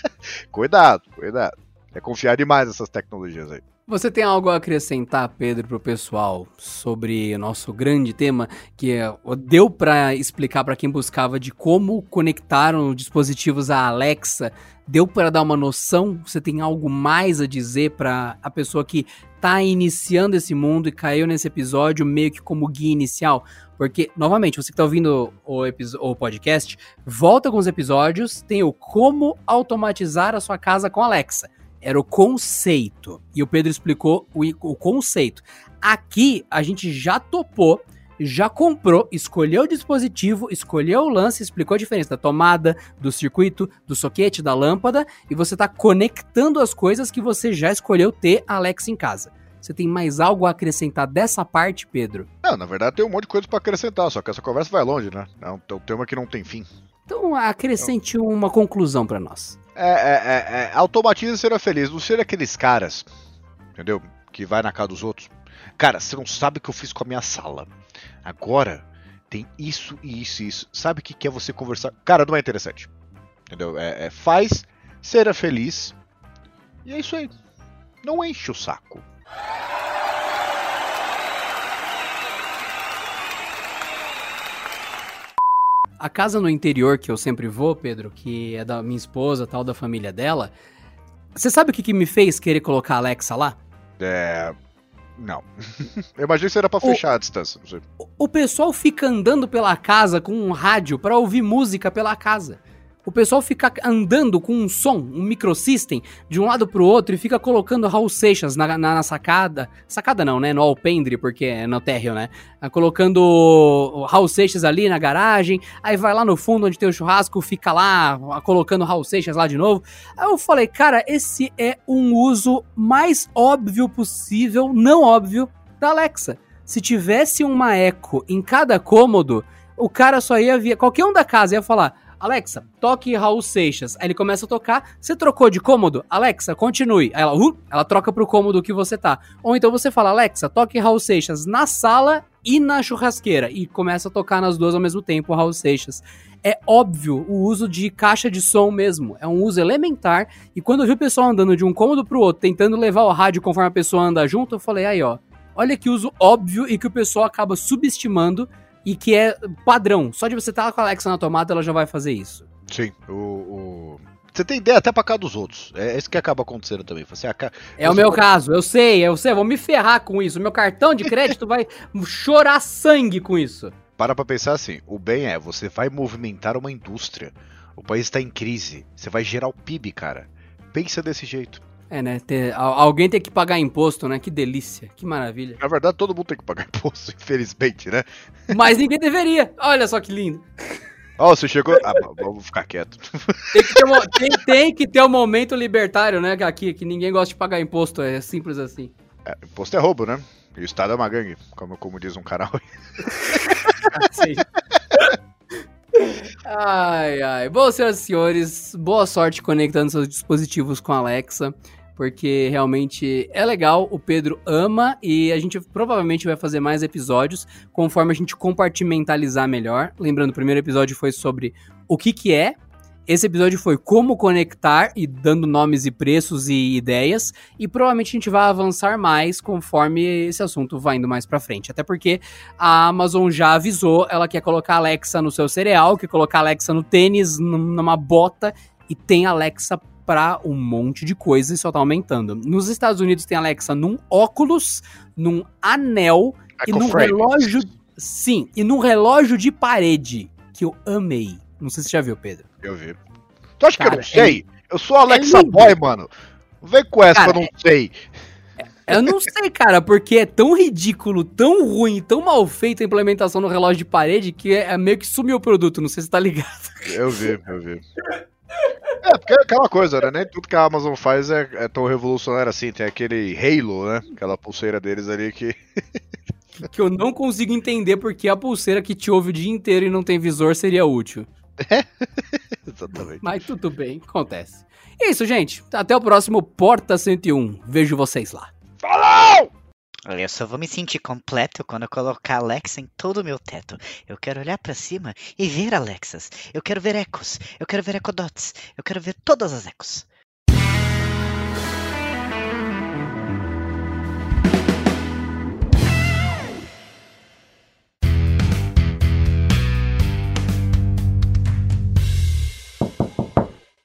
[LAUGHS] cuidado, cuidado. É confiar demais nessas tecnologias aí. Você tem algo a acrescentar, Pedro, para o pessoal sobre o nosso grande tema, que é, deu para explicar para quem buscava de como conectaram dispositivos à Alexa? Deu para dar uma noção? Você tem algo mais a dizer para a pessoa que está iniciando esse mundo e caiu nesse episódio meio que como guia inicial? Porque, novamente, você que está ouvindo o, o podcast, volta com os episódios, tem o como automatizar a sua casa com Alexa era o conceito. E o Pedro explicou o, o conceito. Aqui a gente já topou, já comprou, escolheu o dispositivo, escolheu o lance, explicou a diferença da tomada, do circuito, do soquete, da lâmpada, e você está conectando as coisas que você já escolheu ter Alexa em casa. Você tem mais algo a acrescentar dessa parte, Pedro? Não, na verdade tem um monte de coisa para acrescentar, só que essa conversa vai longe, né? É um, é tema que não tem fim. Então acrescente então... uma conclusão para nós. É, é, é, é, automatiza e será feliz. Não ser aqueles caras, entendeu? Que vai na casa dos outros. Cara, você não sabe o que eu fiz com a minha sala. Agora tem isso e isso e isso. Sabe o que quer você conversar? Cara, não é interessante. Entendeu? É, é, faz, será feliz. E é isso aí. Não enche o saco. A casa no interior que eu sempre vou, Pedro, que é da minha esposa, tal, da família dela. Você sabe o que, que me fez querer colocar a Alexa lá? É. Não. eu imaginei que era pra fechar o, a distância. O pessoal fica andando pela casa com um rádio para ouvir música pela casa o pessoal fica andando com um som, um microsystem, de um lado pro outro e fica colocando Raul Seixas na, na, na sacada. Sacada não, né? No alpendre, porque é no térreo, né? Ah, colocando Raul Seixas ali na garagem, aí vai lá no fundo onde tem o churrasco, fica lá colocando Raul Seixas lá de novo. Aí eu falei, cara, esse é um uso mais óbvio possível, não óbvio, da Alexa. Se tivesse uma eco em cada cômodo, o cara só ia ver. Qualquer um da casa ia falar Alexa, toque Raul Seixas. Aí ele começa a tocar. Você trocou de cômodo? Alexa, continue. Aí ela, uh, ela troca pro cômodo que você tá. Ou então você fala, Alexa, toque Raul Seixas na sala e na churrasqueira. E começa a tocar nas duas ao mesmo tempo, Raul Seixas. É óbvio o uso de caixa de som mesmo. É um uso elementar. E quando eu vi o pessoal andando de um cômodo pro outro, tentando levar o rádio conforme a pessoa anda junto, eu falei, aí ó, olha que uso óbvio e que o pessoal acaba subestimando e que é padrão. Só de você estar com a Alexa na tomada, ela já vai fazer isso. Sim, o, o... Você tem ideia até pra cá dos outros. É isso que acaba acontecendo também. Você. É o meu caso, eu sei, eu sei, vou me ferrar com isso. Meu cartão de crédito vai chorar sangue com isso. Para pra pensar assim, o bem é, você vai movimentar uma indústria. O país está em crise. Você vai gerar o PIB, cara. Pensa desse jeito. É, né? Ter, alguém tem que pagar imposto, né? Que delícia, que maravilha. Na verdade, todo mundo tem que pagar [LAUGHS] imposto, infelizmente, né? Mas ninguém deveria. Olha só que lindo. Ó, oh, você chegou. Ah, vamos ficar quieto. Tem que, ter um, tem, tem que ter um momento libertário, né? Aqui, que ninguém gosta de pagar imposto, é simples assim. É, imposto é roubo, né? E o Estado é uma gangue, como, como diz um canal. [LAUGHS] Sim. Ai, ai. Bom, senhoras e senhores, boa sorte conectando seus dispositivos com a Alexa porque realmente é legal, o Pedro ama e a gente provavelmente vai fazer mais episódios conforme a gente compartimentalizar melhor. Lembrando, o primeiro episódio foi sobre o que que é, esse episódio foi como conectar e dando nomes e preços e ideias, e provavelmente a gente vai avançar mais conforme esse assunto vai indo mais para frente. Até porque a Amazon já avisou, ela quer colocar Alexa no seu cereal, quer colocar Alexa no tênis, numa bota e tem Alexa para um monte de coisa e só tá aumentando. Nos Estados Unidos tem Alexa num óculos, num anel e num relógio. Sim, e num relógio de parede que eu amei. Não sei se você já viu, Pedro. Eu vi. Tu acha Cara, que eu não sei? É... Eu sou Alexa é Boy, mano. Vem com essa, Cara, eu não sei. Eu não [LAUGHS] sei, cara, porque é tão ridículo, tão ruim, tão mal feita a implementação no relógio de parede que é, é meio que sumiu o produto, não sei se tá ligado. Eu vi, eu vi. É, porque é aquela coisa, né? Nem tudo que a Amazon faz é, é tão revolucionário assim. Tem aquele Halo, né? Aquela pulseira deles ali que. [LAUGHS] que eu não consigo entender porque a pulseira que te ouve o dia inteiro e não tem visor seria útil. É, [LAUGHS] exatamente. Mas tudo bem, acontece. É isso, gente. Até o próximo Porta 101. Vejo vocês lá. Falou! Eu só vou me sentir completo quando eu colocar Alexa em todo o meu teto. Eu quero olhar para cima e ver Alexas. Eu quero ver ecos. Eu quero ver ecodots. Eu quero ver todas as ecos.